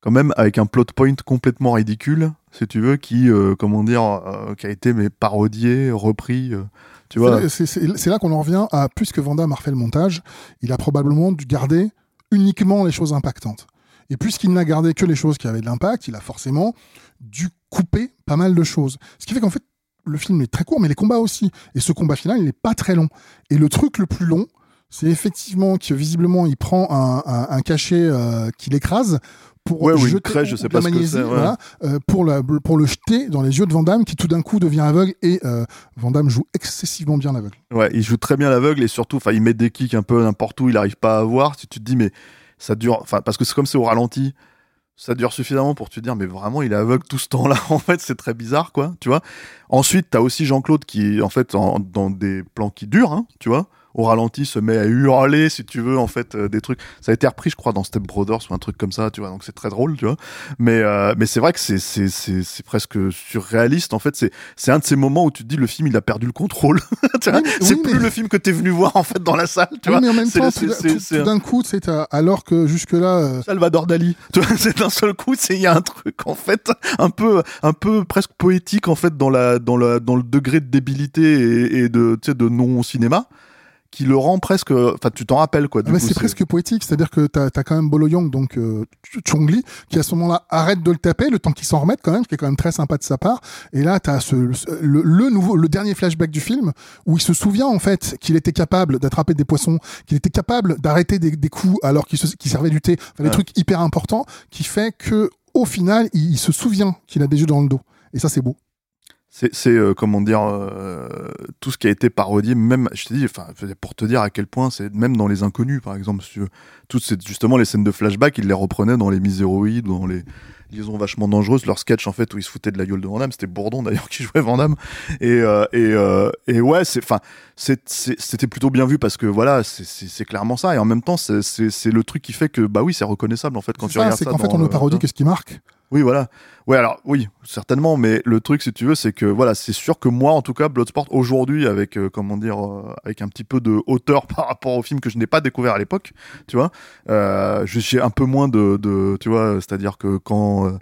quand même, avec un plot point complètement ridicule, si tu veux, qui, euh, comment dire, euh, qui a été mais parodié, repris, euh, tu vois. C'est- là qu'on en revient à, puisque Vanda a refait le montage, il a probablement dû garder uniquement les choses impactantes. Et puisqu'il n'a gardé que les choses qui avaient de l'impact, il a forcément dû couper pas mal de choses. Ce qui fait qu'en fait, le film est très court, mais les combats aussi. Et ce combat final, il n'est pas très long. Et le truc le plus long, c'est effectivement que visiblement, il prend un, un- un cachet euh, qui l'écrase pour Ouais, une crèche, je sais pas la ce que magnésie, c'est, ouais. voilà, euh, pour, la, pour le jeter dans les yeux de Van Damme, qui tout d'un coup devient aveugle. Et euh, Van Damme joue excessivement bien l'aveugle. Ouais, il joue très bien l'aveugle et surtout, enfin, il met des kicks un peu n'importe où, il arrive pas à voir. Si tu te dis, mais ça dure, enfin, parce que c'est comme c'est au ralenti, ça dure suffisamment pour te dire, mais vraiment, il est aveugle tout ce temps-là. En fait, c'est très bizarre, quoi, tu vois. Ensuite, t'as aussi Jean-Claude qui, en fait, en- dans des plans qui durent, hein, tu vois, au ralenti, se met à hurler, si tu veux, en fait, euh, des trucs. Ça a été repris, je crois, dans Step Brothers ou un truc comme ça, tu vois. Donc c'est très drôle, tu vois. Mais, euh, mais c'est vrai que c'est, c'est, c'est, c'est presque surréaliste. En fait, c'est, c'est un de ces moments où tu te dis, le film, il a perdu le contrôle. C'est oui, plus mais- le film que t'es venu voir, en fait, dans la salle, tu Oui, vois. mais en même temps, c'est- tout, tout- tout un- d'un coup, c'est alors que jusque-là, euh, Salvador Dali. Tu vois, c'est d'un seul coup, c'est il y a un truc en fait un peu un peu presque poétique en fait dans la dans la dans le degré de débilité et, et de tu sais de non cinéma qui le rend presque enfin tu t'en rappelles quoi du ah coup, c'est presque poétique, c'est-à-dire que t'as as quand même Bolo Young, donc euh, Ch- Chong Li, qui à ce moment-là arrête de le taper, le temps qu'il s'en remette quand même, ce qui est quand même très sympa de sa part. Et là, t'as ce, le, le nouveau, le dernier flashback du film où il se souvient en fait qu'il était capable d'attraper des poissons, qu'il était capable d'arrêter des, des coups alors qu'il qu'il servait du thé, enfin, des Ouais. trucs hyper importants, qui fait que au final, il, il se souvient qu'il a des yeux dans le dos. Et ça, c'est beau. C'est c'est euh, comment dire euh, tout ce qui a été parodié même je te dis enfin pour te dire à quel point c'est même dans les inconnus par exemple si toutes ces justement les scènes de flashback il les reprenait dans les miséroïdes ou dans les liaisons vachement dangereuses leur sketch en fait où ils se foutaient de la gueule de Van Damme. C'était Bourdon d'ailleurs qui jouait Van Damme. Et euh, et, euh, et ouais c'est enfin c'est- c'est- c'était plutôt bien vu parce que voilà c'est- c'est c'est clairement ça. Et en même temps c'est c'est c'est le truc qui fait que bah oui c'est reconnaissable en fait quand C'est tu ça, regardes c'est ça qu'en fait, on ne le- parodie que ce qui marque? Oui, voilà. Ouais, alors oui, certainement, mais le truc, si tu veux, c'est que voilà, c'est sûr que moi, en tout cas, Bloodsport aujourd'hui, avec euh, comment dire, euh, avec un petit peu de hauteur par rapport au film que je n'ai pas découvert à l'époque, tu vois, euh, j'ai un peu moins de, de tu vois, c'est-à-dire que quand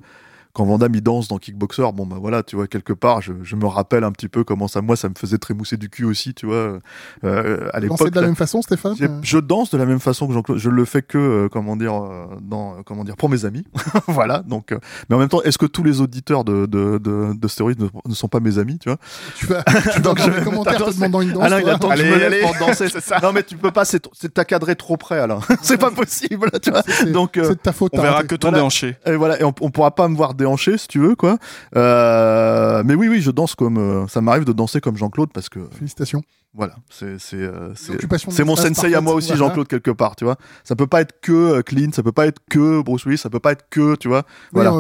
quand Van Damme il danse dans Kickboxer, bon bah voilà, tu vois quelque part, je, je me rappelle un petit peu comment ça, moi, ça me faisait trémousser du cul aussi, tu vois, euh, à Danser l'époque. de la là. même façon, Stéphane Euh, Je danse de la même façon que Jean-Claude. Je le fais que, euh, comment dire, euh, dans, euh, comment dire, pour mes amis. voilà. Donc, euh, mais en même temps, est-ce que tous les auditeurs de de de, de ne, ne sont pas mes amis, tu vois Tu vas, tu vas Donc, dans je mettre- te demandant une danse. Alain, il attend que je Allez, me lève allez. pour danser, c'est ça. Non, mais tu peux pas. C'est c'est t'as cadré trop près, Alain. c'est pas possible, tu vois. C'est- Donc, euh, c'est de ta faute. On verra que ton déhanché. et voilà, et on, on pourra pas me voir déhanché si tu veux, quoi. Euh, mais oui, oui, je danse comme. euh, ça m'arrive de danser comme Jean-Claude parce que Félicitations. voilà, c'est c'est euh, c'est L'occupation c'est mon sensei à moi aussi. Jean-Claude quelque part, tu vois. Ça peut pas être que Clint, ça peut pas être que Bruce Willis, ça peut pas être que, tu vois. Oui, Voilà.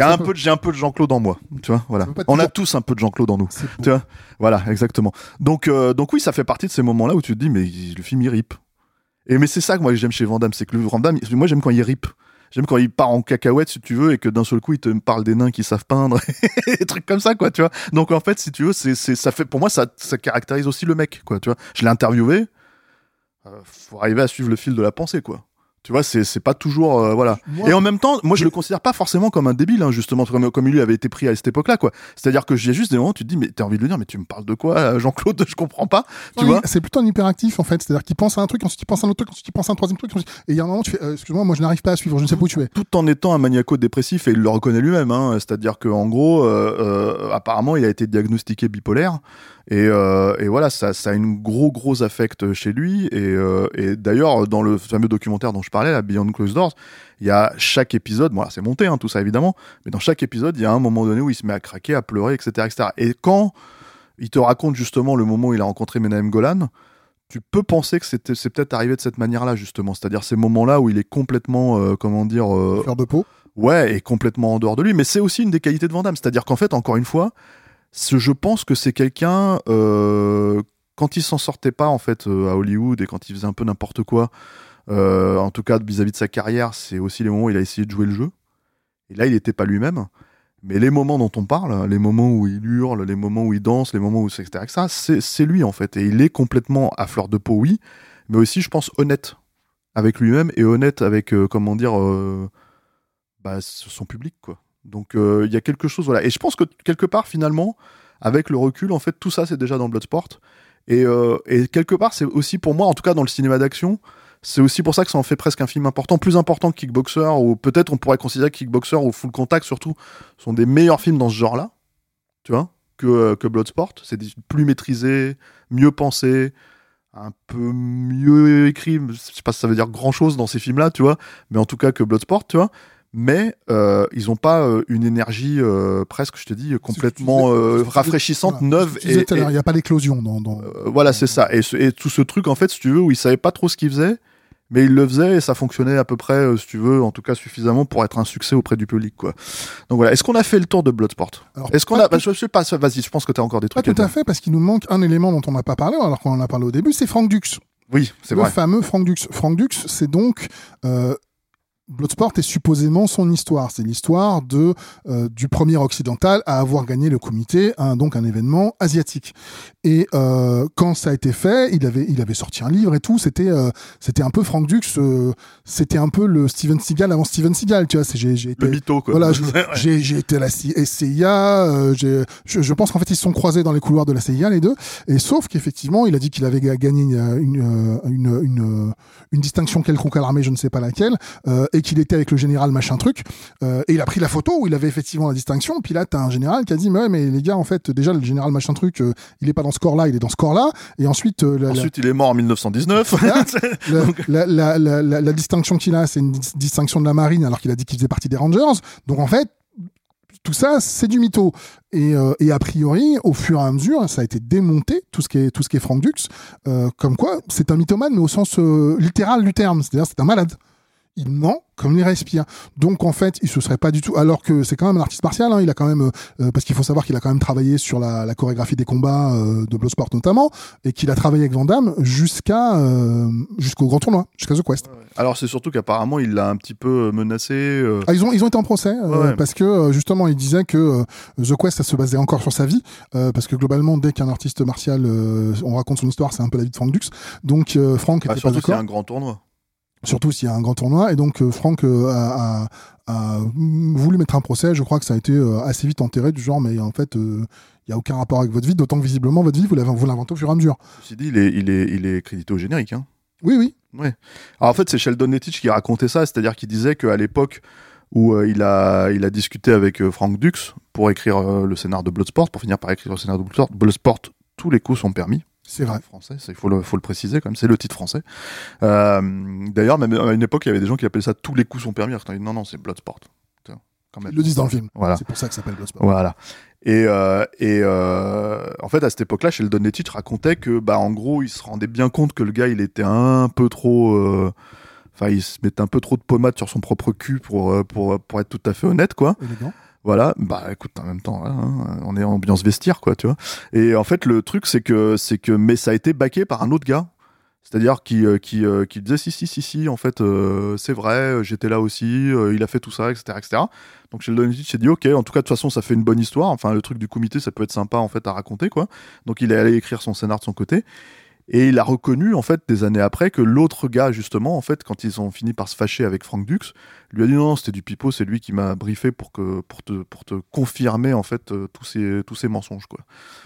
a ça un peu, j'ai un peu de Jean-Claude en moi, tu vois. Voilà. On a tous un peu de Jean-Claude en nous. Tu vois Voilà, exactement. Donc, euh, donc oui, ça fait partie de ces moments-là où tu te dis, mais le film il rip. Et mais c'est ça que moi j'aime chez Van Damme, c'est que le Van Damme, moi j'aime quand il rip. J'aime quand il part en cacahuète, si tu veux, et que d'un seul coup il te parle des nains qui savent peindre, des trucs comme ça, quoi, tu vois. Donc en fait, si tu veux, ça fait, pour moi, ça, ça caractérise aussi le mec, quoi, tu vois. Je l'ai interviewé, euh, faut arriver à suivre le fil de la pensée, quoi. Tu vois, c'est, c'est pas toujours, euh, voilà. Moi- Et en même temps, moi, je le considère pas forcément comme un débile, hein, justement, comme, comme il lui avait été pris à cette époque-là, quoi. C'est-à-dire que j'ai juste des moments où tu te dis, mais t'as envie de le dire, mais tu me parles de quoi, euh, Jean-Claude? Je comprends pas, tu Non, vois. C'est plutôt un hyperactif en fait, c'est-à-dire qu'il pense à un truc, ensuite il pense à un autre truc, ensuite il pense à un troisième truc, ensuite- et il y a un moment tu fais, euh, excuse-moi, moi je n'arrive pas à suivre, je ne sais pas où tu es. Tout en étant un maniaco-dépressif, et il le reconnaît lui-même, hein, c'est-à-dire qu'en gros, euh, euh, apparemment, il a été diagnostiqué bipolaire, et, euh, et voilà, ça, ça a une gros, gros affect chez lui, et, euh, et d'ailleurs, dans le fameux documentaire dont je parlais, la Beyond Closed Doors, il y a chaque épisode, bon, c'est monté, hein, tout ça évidemment, mais dans chaque épisode, il y a un moment donné où il se met à craquer, à pleurer, etc., etc. Et quand il te raconte justement le moment où il a rencontré Menahem Golan, tu peux penser que c'était- c'est peut-être arrivé de cette manière-là, justement. C'est-à-dire ces moments-là où il est complètement, euh, comment dire, euh, Fleur de peau. Ouais, et complètement en dehors de lui. Mais c'est aussi une des qualités de Van Damme. C'est-à-dire qu'en fait, encore une fois, je pense que c'est quelqu'un, euh, quand il s'en sortait pas, en fait, euh, à Hollywood et quand il faisait un peu n'importe quoi, en tout cas vis-à-vis de sa carrière, c'est aussi les moments où il a essayé de jouer le jeu. Et là, il n'était pas lui-même. Mais les moments dont on parle, les moments où il hurle, les moments où il danse, les moments où c'est etc., c'est lui, en fait. Et il est complètement à fleur de peau, oui, mais aussi, je pense, honnête avec lui-même et honnête avec, euh, comment dire, euh, bah, son public. Donc, euh, il y a quelque chose, voilà. Et je pense que quelque part, finalement, avec le recul, en fait, tout ça, c'est déjà dans Bloodsport. Euh, et quelque part, c'est aussi pour moi, en tout cas dans le cinéma d'action, c'est aussi pour ça que ça en fait presque un film important, plus important que Kickboxer, ou peut-être on pourrait considérer que Kickboxer ou Full Contact surtout sont des meilleurs films dans ce genre-là, tu vois, que, euh, que Bloodsport. C'est plus maîtrisé, mieux pensé, un peu mieux écrit. Je sais pas si ça veut dire grand-chose dans ces films-là, tu vois, mais en tout cas que Bloodsport, tu vois. Mais euh, ils n'ont pas euh, une énergie euh, presque, je te dis, complètement disais- rafraîchissante, voilà, neuve. et- et- il n'y a pas l'éclosion dans. dans- voilà, c'est ça. Et, ce- et tout ce truc, en fait, si tu veux, où il savait pas trop ce qu'il faisait, mais il le faisait et ça fonctionnait à peu près, euh, si tu veux, en tout cas suffisamment pour être un succès auprès du public, quoi. Donc voilà. Est-ce qu'on a fait le tour de Bloodsport? Est-ce qu'on pas a bah, Je sais pas. Vas-y, je pense que tu as encore des Pas trucs. tout à à fait, parce qu'il nous manque un élément dont on n'a pas parlé, alors qu'on en a parlé au début, c'est Frank Dux. Oui, c'est le vrai. fameux Frank Dux. Frank Dux, c'est donc euh, Bloodsport est supposément son histoire. C'est l'histoire de euh, du premier occidental à avoir gagné le comité, un, donc un événement asiatique. Et euh, quand ça a été fait, il avait il avait sorti un livre et tout. C'était euh, c'était un peu Frank Dux. euh, c'était un peu le Steven Seagal avant Steven Seagal. Tu vois, j'ai été Le mytho, quoi. voilà, j'ai- j'ai été à la CIA. euh, j'ai- je, je pense qu'en fait ils se sont croisés dans les couloirs de la CIA les deux. Et sauf qu'effectivement, il a dit qu'il avait ga- gagné une une, euh, une, une, une distinction quelconque à l'armée, je ne sais pas laquelle, euh, et qu'il était avec le général machin truc. Euh, et il a pris la photo où il avait effectivement la distinction. Puis là, t'as un général qui a dit mais ouais, mais les gars, en fait, déjà le général machin truc, euh, il est pas dans ce corps-là, il est dans ce corps-là. Et ensuite, euh, la- la- Ensuite, il est mort en 1919. la, la, la, distinction qu'il a, c'est une dis- distinction de la marine, alors qu'il a dit qu'il faisait partie des Rangers. Donc en fait, tout ça, c'est du mytho. Et, euh, et a priori, au fur et à mesure, ça a été démonté, tout ce qui est, tout ce qui est Frank Dux, euh, comme quoi c'est un mythomane, mais au sens euh, littéral du terme. C'est-à-dire, c'est un malade. Il ment comme il respire. Donc en fait, il se serait pas du tout. Alors que c'est quand même un artiste martial. Hein, il a quand même, euh, parce qu'il faut savoir qu'il a quand même travaillé sur la, la chorégraphie des combats euh, de Bloodsport notamment, et qu'il a travaillé avec Van Damme jusqu'à euh, jusqu'au grand tournoi, jusqu'à The Quest. Alors, c'est surtout qu'apparemment, il l'a un petit peu menacé. euh, Ah, ils ont ils ont été en procès euh, Ouais, parce que euh, justement il disait que euh, The Quest ça se basait encore sur sa vie euh, parce que globalement dès qu'un artiste martial euh, on raconte son histoire c'est un peu la vie de Frank Dux donc euh, Frank bah, était pas d'accord un grand tournoi. Surtout s'il y a un grand tournoi et donc euh, Frank euh, a, a- a voulu mettre un procès je crois que ça a été euh, assez vite enterré du genre mais en fait il y a aucun rapport avec votre vie d'autant que visiblement votre vie vous l'inventez au fur et à mesure Ceci dit, il est, il est, il est crédité au générique. Hein. oui oui Ouais. Alors en fait, c'est Sheldon Nettich qui racontait ça, c'est-à-dire qu'il disait qu'à l'époque où il, a, il a discuté avec Frank Dux pour écrire le scénar de Bloodsport, pour finir par écrire le scénar de Bloodsport, Bloodsport tous les coups sont permis. C'est vrai français, ça, il faut le, faut le préciser quand même, c'est le titre français. Euh, D'ailleurs, même à une époque, il y avait des gens qui appelaient ça tous les coups sont permis. Alors, non, non, c'est Bloodsport. Quand même. ils le disent dans le film Voilà. c'est pour ça que ça s'appelle Bloodsport Voilà. Et, euh, et euh, en fait, à cette époque-là, Sheldon Nettich racontait que, bah, en gros, il se rendait bien compte que le gars, il était un peu trop. Enfin, il se mettait un peu trop de pommade sur son propre cul pour, pour, pour être tout à fait honnête, quoi. élégant Voilà, bah écoute, en même temps, hein, on est en ambiance vestiaire, quoi, tu vois. Et en fait, le truc, c'est que, c'est que, mais ça a été baqué par un autre gars. C'est-à-dire qui, euh, qui, euh, qui disait si, si, si, si, en fait, euh, c'est vrai, j'étais là aussi, il a fait tout ça, etc., etc. Donc Sheldon Nettich s'est dit, ok, en tout cas, de toute façon, ça fait une bonne histoire. Enfin, le truc du comité, ça peut être sympa, en fait, à raconter, quoi. Donc il est allé écrire son scénar de son côté. Et il a reconnu, en fait, des années après, que l'autre gars, justement, en fait, quand ils ont fini par se fâcher avec Frank Dux, lui a dit non, non, c'était du pipeau, c'est lui qui m'a briefé pour, que, pour, te, pour te confirmer, en fait, euh, tous, ces, tous ces mensonges, quoi.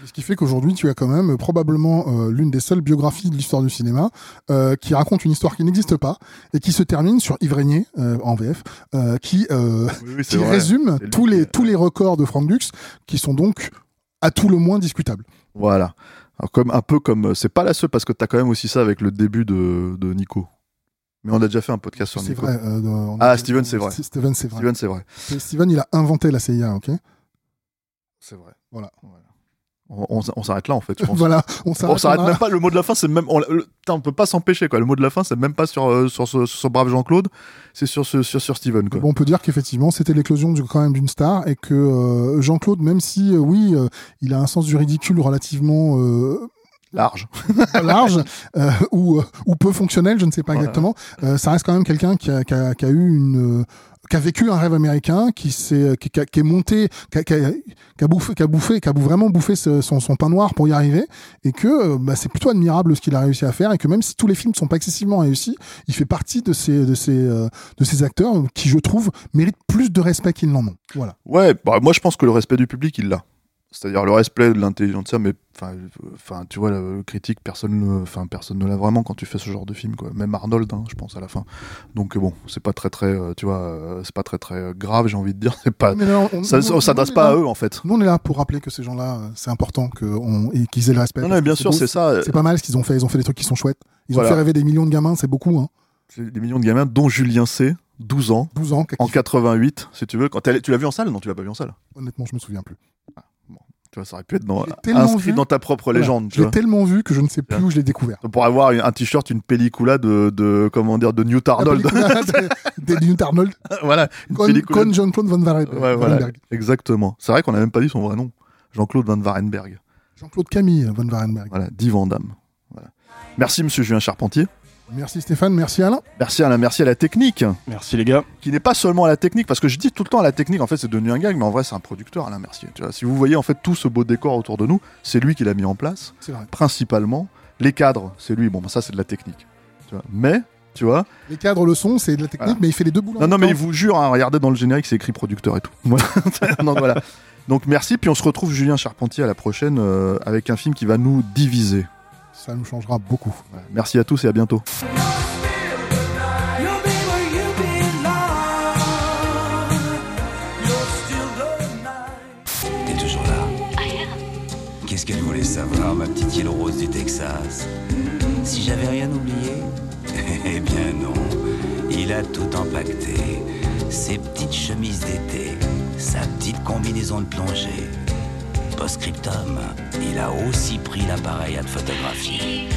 Ce qui fait qu'aujourd'hui, tu as quand même euh, probablement euh, l'une des seules biographies de l'histoire du cinéma euh, qui raconte une histoire qui n'existe pas et qui se termine sur Yves Régnier, euh, en VF, euh, qui, euh, Oui, oui, qui résume tous les, tous les records de Frank Dux qui sont donc à tout le moins discutables. Voilà. Alors, comme, un peu comme. euh, C'est pas la seule, parce que t'as quand même aussi ça avec le début de, de Nico. Mais on a déjà fait un podcast sur C'est Nico. vrai. euh, on Ah, Steven, c'est vrai. Steven, c'est vrai. Steven, c'est vrai. Steven, il a inventé la CIA, ok C'est vrai. Voilà. On, on- on s'arrête là en fait. je pense. Voilà, on s'arrête. Même pas. Le mot de la fin, c'est même. On, le- on peut pas s'empêcher quoi. Le mot de la fin, c'est même pas sur euh, sur ce, sur ce brave Jean-Claude, c'est sur ce sur sur Steven quoi. Bon, on peut dire qu'effectivement, c'était l'éclosion du, quand même d'une star et que euh, Jean-Claude, même si, euh, oui, euh, il a un sens du ridicule relativement euh, Large. large euh, ou, euh, ou peu fonctionnel, je ne sais pas Voilà. exactement, euh, ça reste quand même quelqu'un qui a, qui, a, qui a eu une... qui a vécu un rêve américain, qui s'est, qui, qui est monté, qui a, qui a- qui a bouffé, qui a bouffé, qui a vraiment bouffé ce- son, son pain noir pour y arriver, et que euh, bah, c'est plutôt admirable ce qu'il a réussi à faire, et que même si tous les films ne sont pas excessivement réussis, il fait partie de ces, de ces, euh, de ces acteurs qui, je trouve, méritent plus de respect qu'ils n'en ont. Voilà. Ouais, bah, moi je pense que le respect du public, il l'a. C'est-à-dire le respect de l'intelligence, ça, mais enfin, tu vois, la critique, personne, ne- enfin, personne ne l'a vraiment quand tu fais ce genre de film, quoi. Même Arnold, hein, je pense à la fin. Donc bon, c'est pas très très, euh, tu vois, euh, c'est pas très très euh, grave, j'ai envie de dire. C'est pas, là, on- ça, nous, s'adresse pas à là- eux en fait. Nous, on est là pour rappeler que ces gens-là, euh, c'est important que on, et qu'ils aient le respect. Non, non, bien sûr, c'est ça. C'est pas mal ce qu'ils ont fait. Ils ont fait des trucs qui sont chouettes. Ils Voilà. ont fait rêver des millions de gamins, c'est beaucoup. Hein. Des millions de gamins, dont Julien C, 12 ans, 12 ans. en 88, si tu veux. Quand tu l'as vu en salle? Non, tu l'as pas vu en salle. Honnêtement, je me souviens plus. Tu vois, ça aurait pu être dans, inscrit vu. dans ta propre Voilà. légende. tu Je l'ai tellement vu que je ne sais plus où je l'ai découvert. Pour avoir un t-shirt, une pellicula de, de, comment dire, de Newt Arnold. Des Newt Arnold. voilà. une Con, con Jean-Claude Van Ouais, voilà, Varenberg. exactement. C'est vrai qu'on n'a même pas dit son vrai nom. Jean-Claude Van Varenberg. Jean-Claude Camille Van Varenberg. Voilà, dit Van Damme. Voilà. Merci, monsieur Julien Charpentier. Merci Stéphane, merci Alain. Merci à la, merci à la technique, Merci les gars. qui n'est pas seulement à la technique, parce que je dis tout le temps à la technique, en fait, c'est devenu un gag, mais en vrai, c'est un producteur, Alain Mercier. Tu vois, si vous voyez, en fait, tout ce beau décor autour de nous, c'est lui qui l'a mis en place, C'est vrai. principalement. Les cadres, c'est lui. Bon, bah, ça, c'est de la technique. Tu vois. Mais, tu vois, Les cadres, le son, c'est de la technique, Voilà. mais il fait les deux boulots. Non, non, mais il vous jure, hein, regardez dans le générique, c'est écrit producteur et tout. Voilà. Donc voilà. Donc merci, puis on se retrouve Julien Charpentier à la prochaine euh, avec un film qui va nous diviser. Ça nous changera beaucoup. Merci à tous et à bientôt. T'es toujours là Qu'est-ce qu'elle voulait savoir, ma petite île rose du Texas? Si j'avais rien oublié? Eh bien non. Il a tout empaqueté. Ses petites chemises d'été, sa petite combinaison de plongée. Post-scriptum, il a aussi pris l'appareil à te photographier.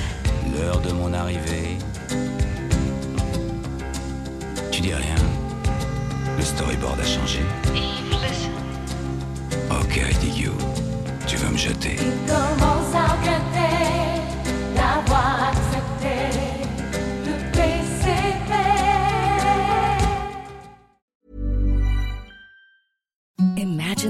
L'heure de mon arrivée. Tu dis rien Le storyboard a changé Ok, I dig you. Tu veux me jeter Commence à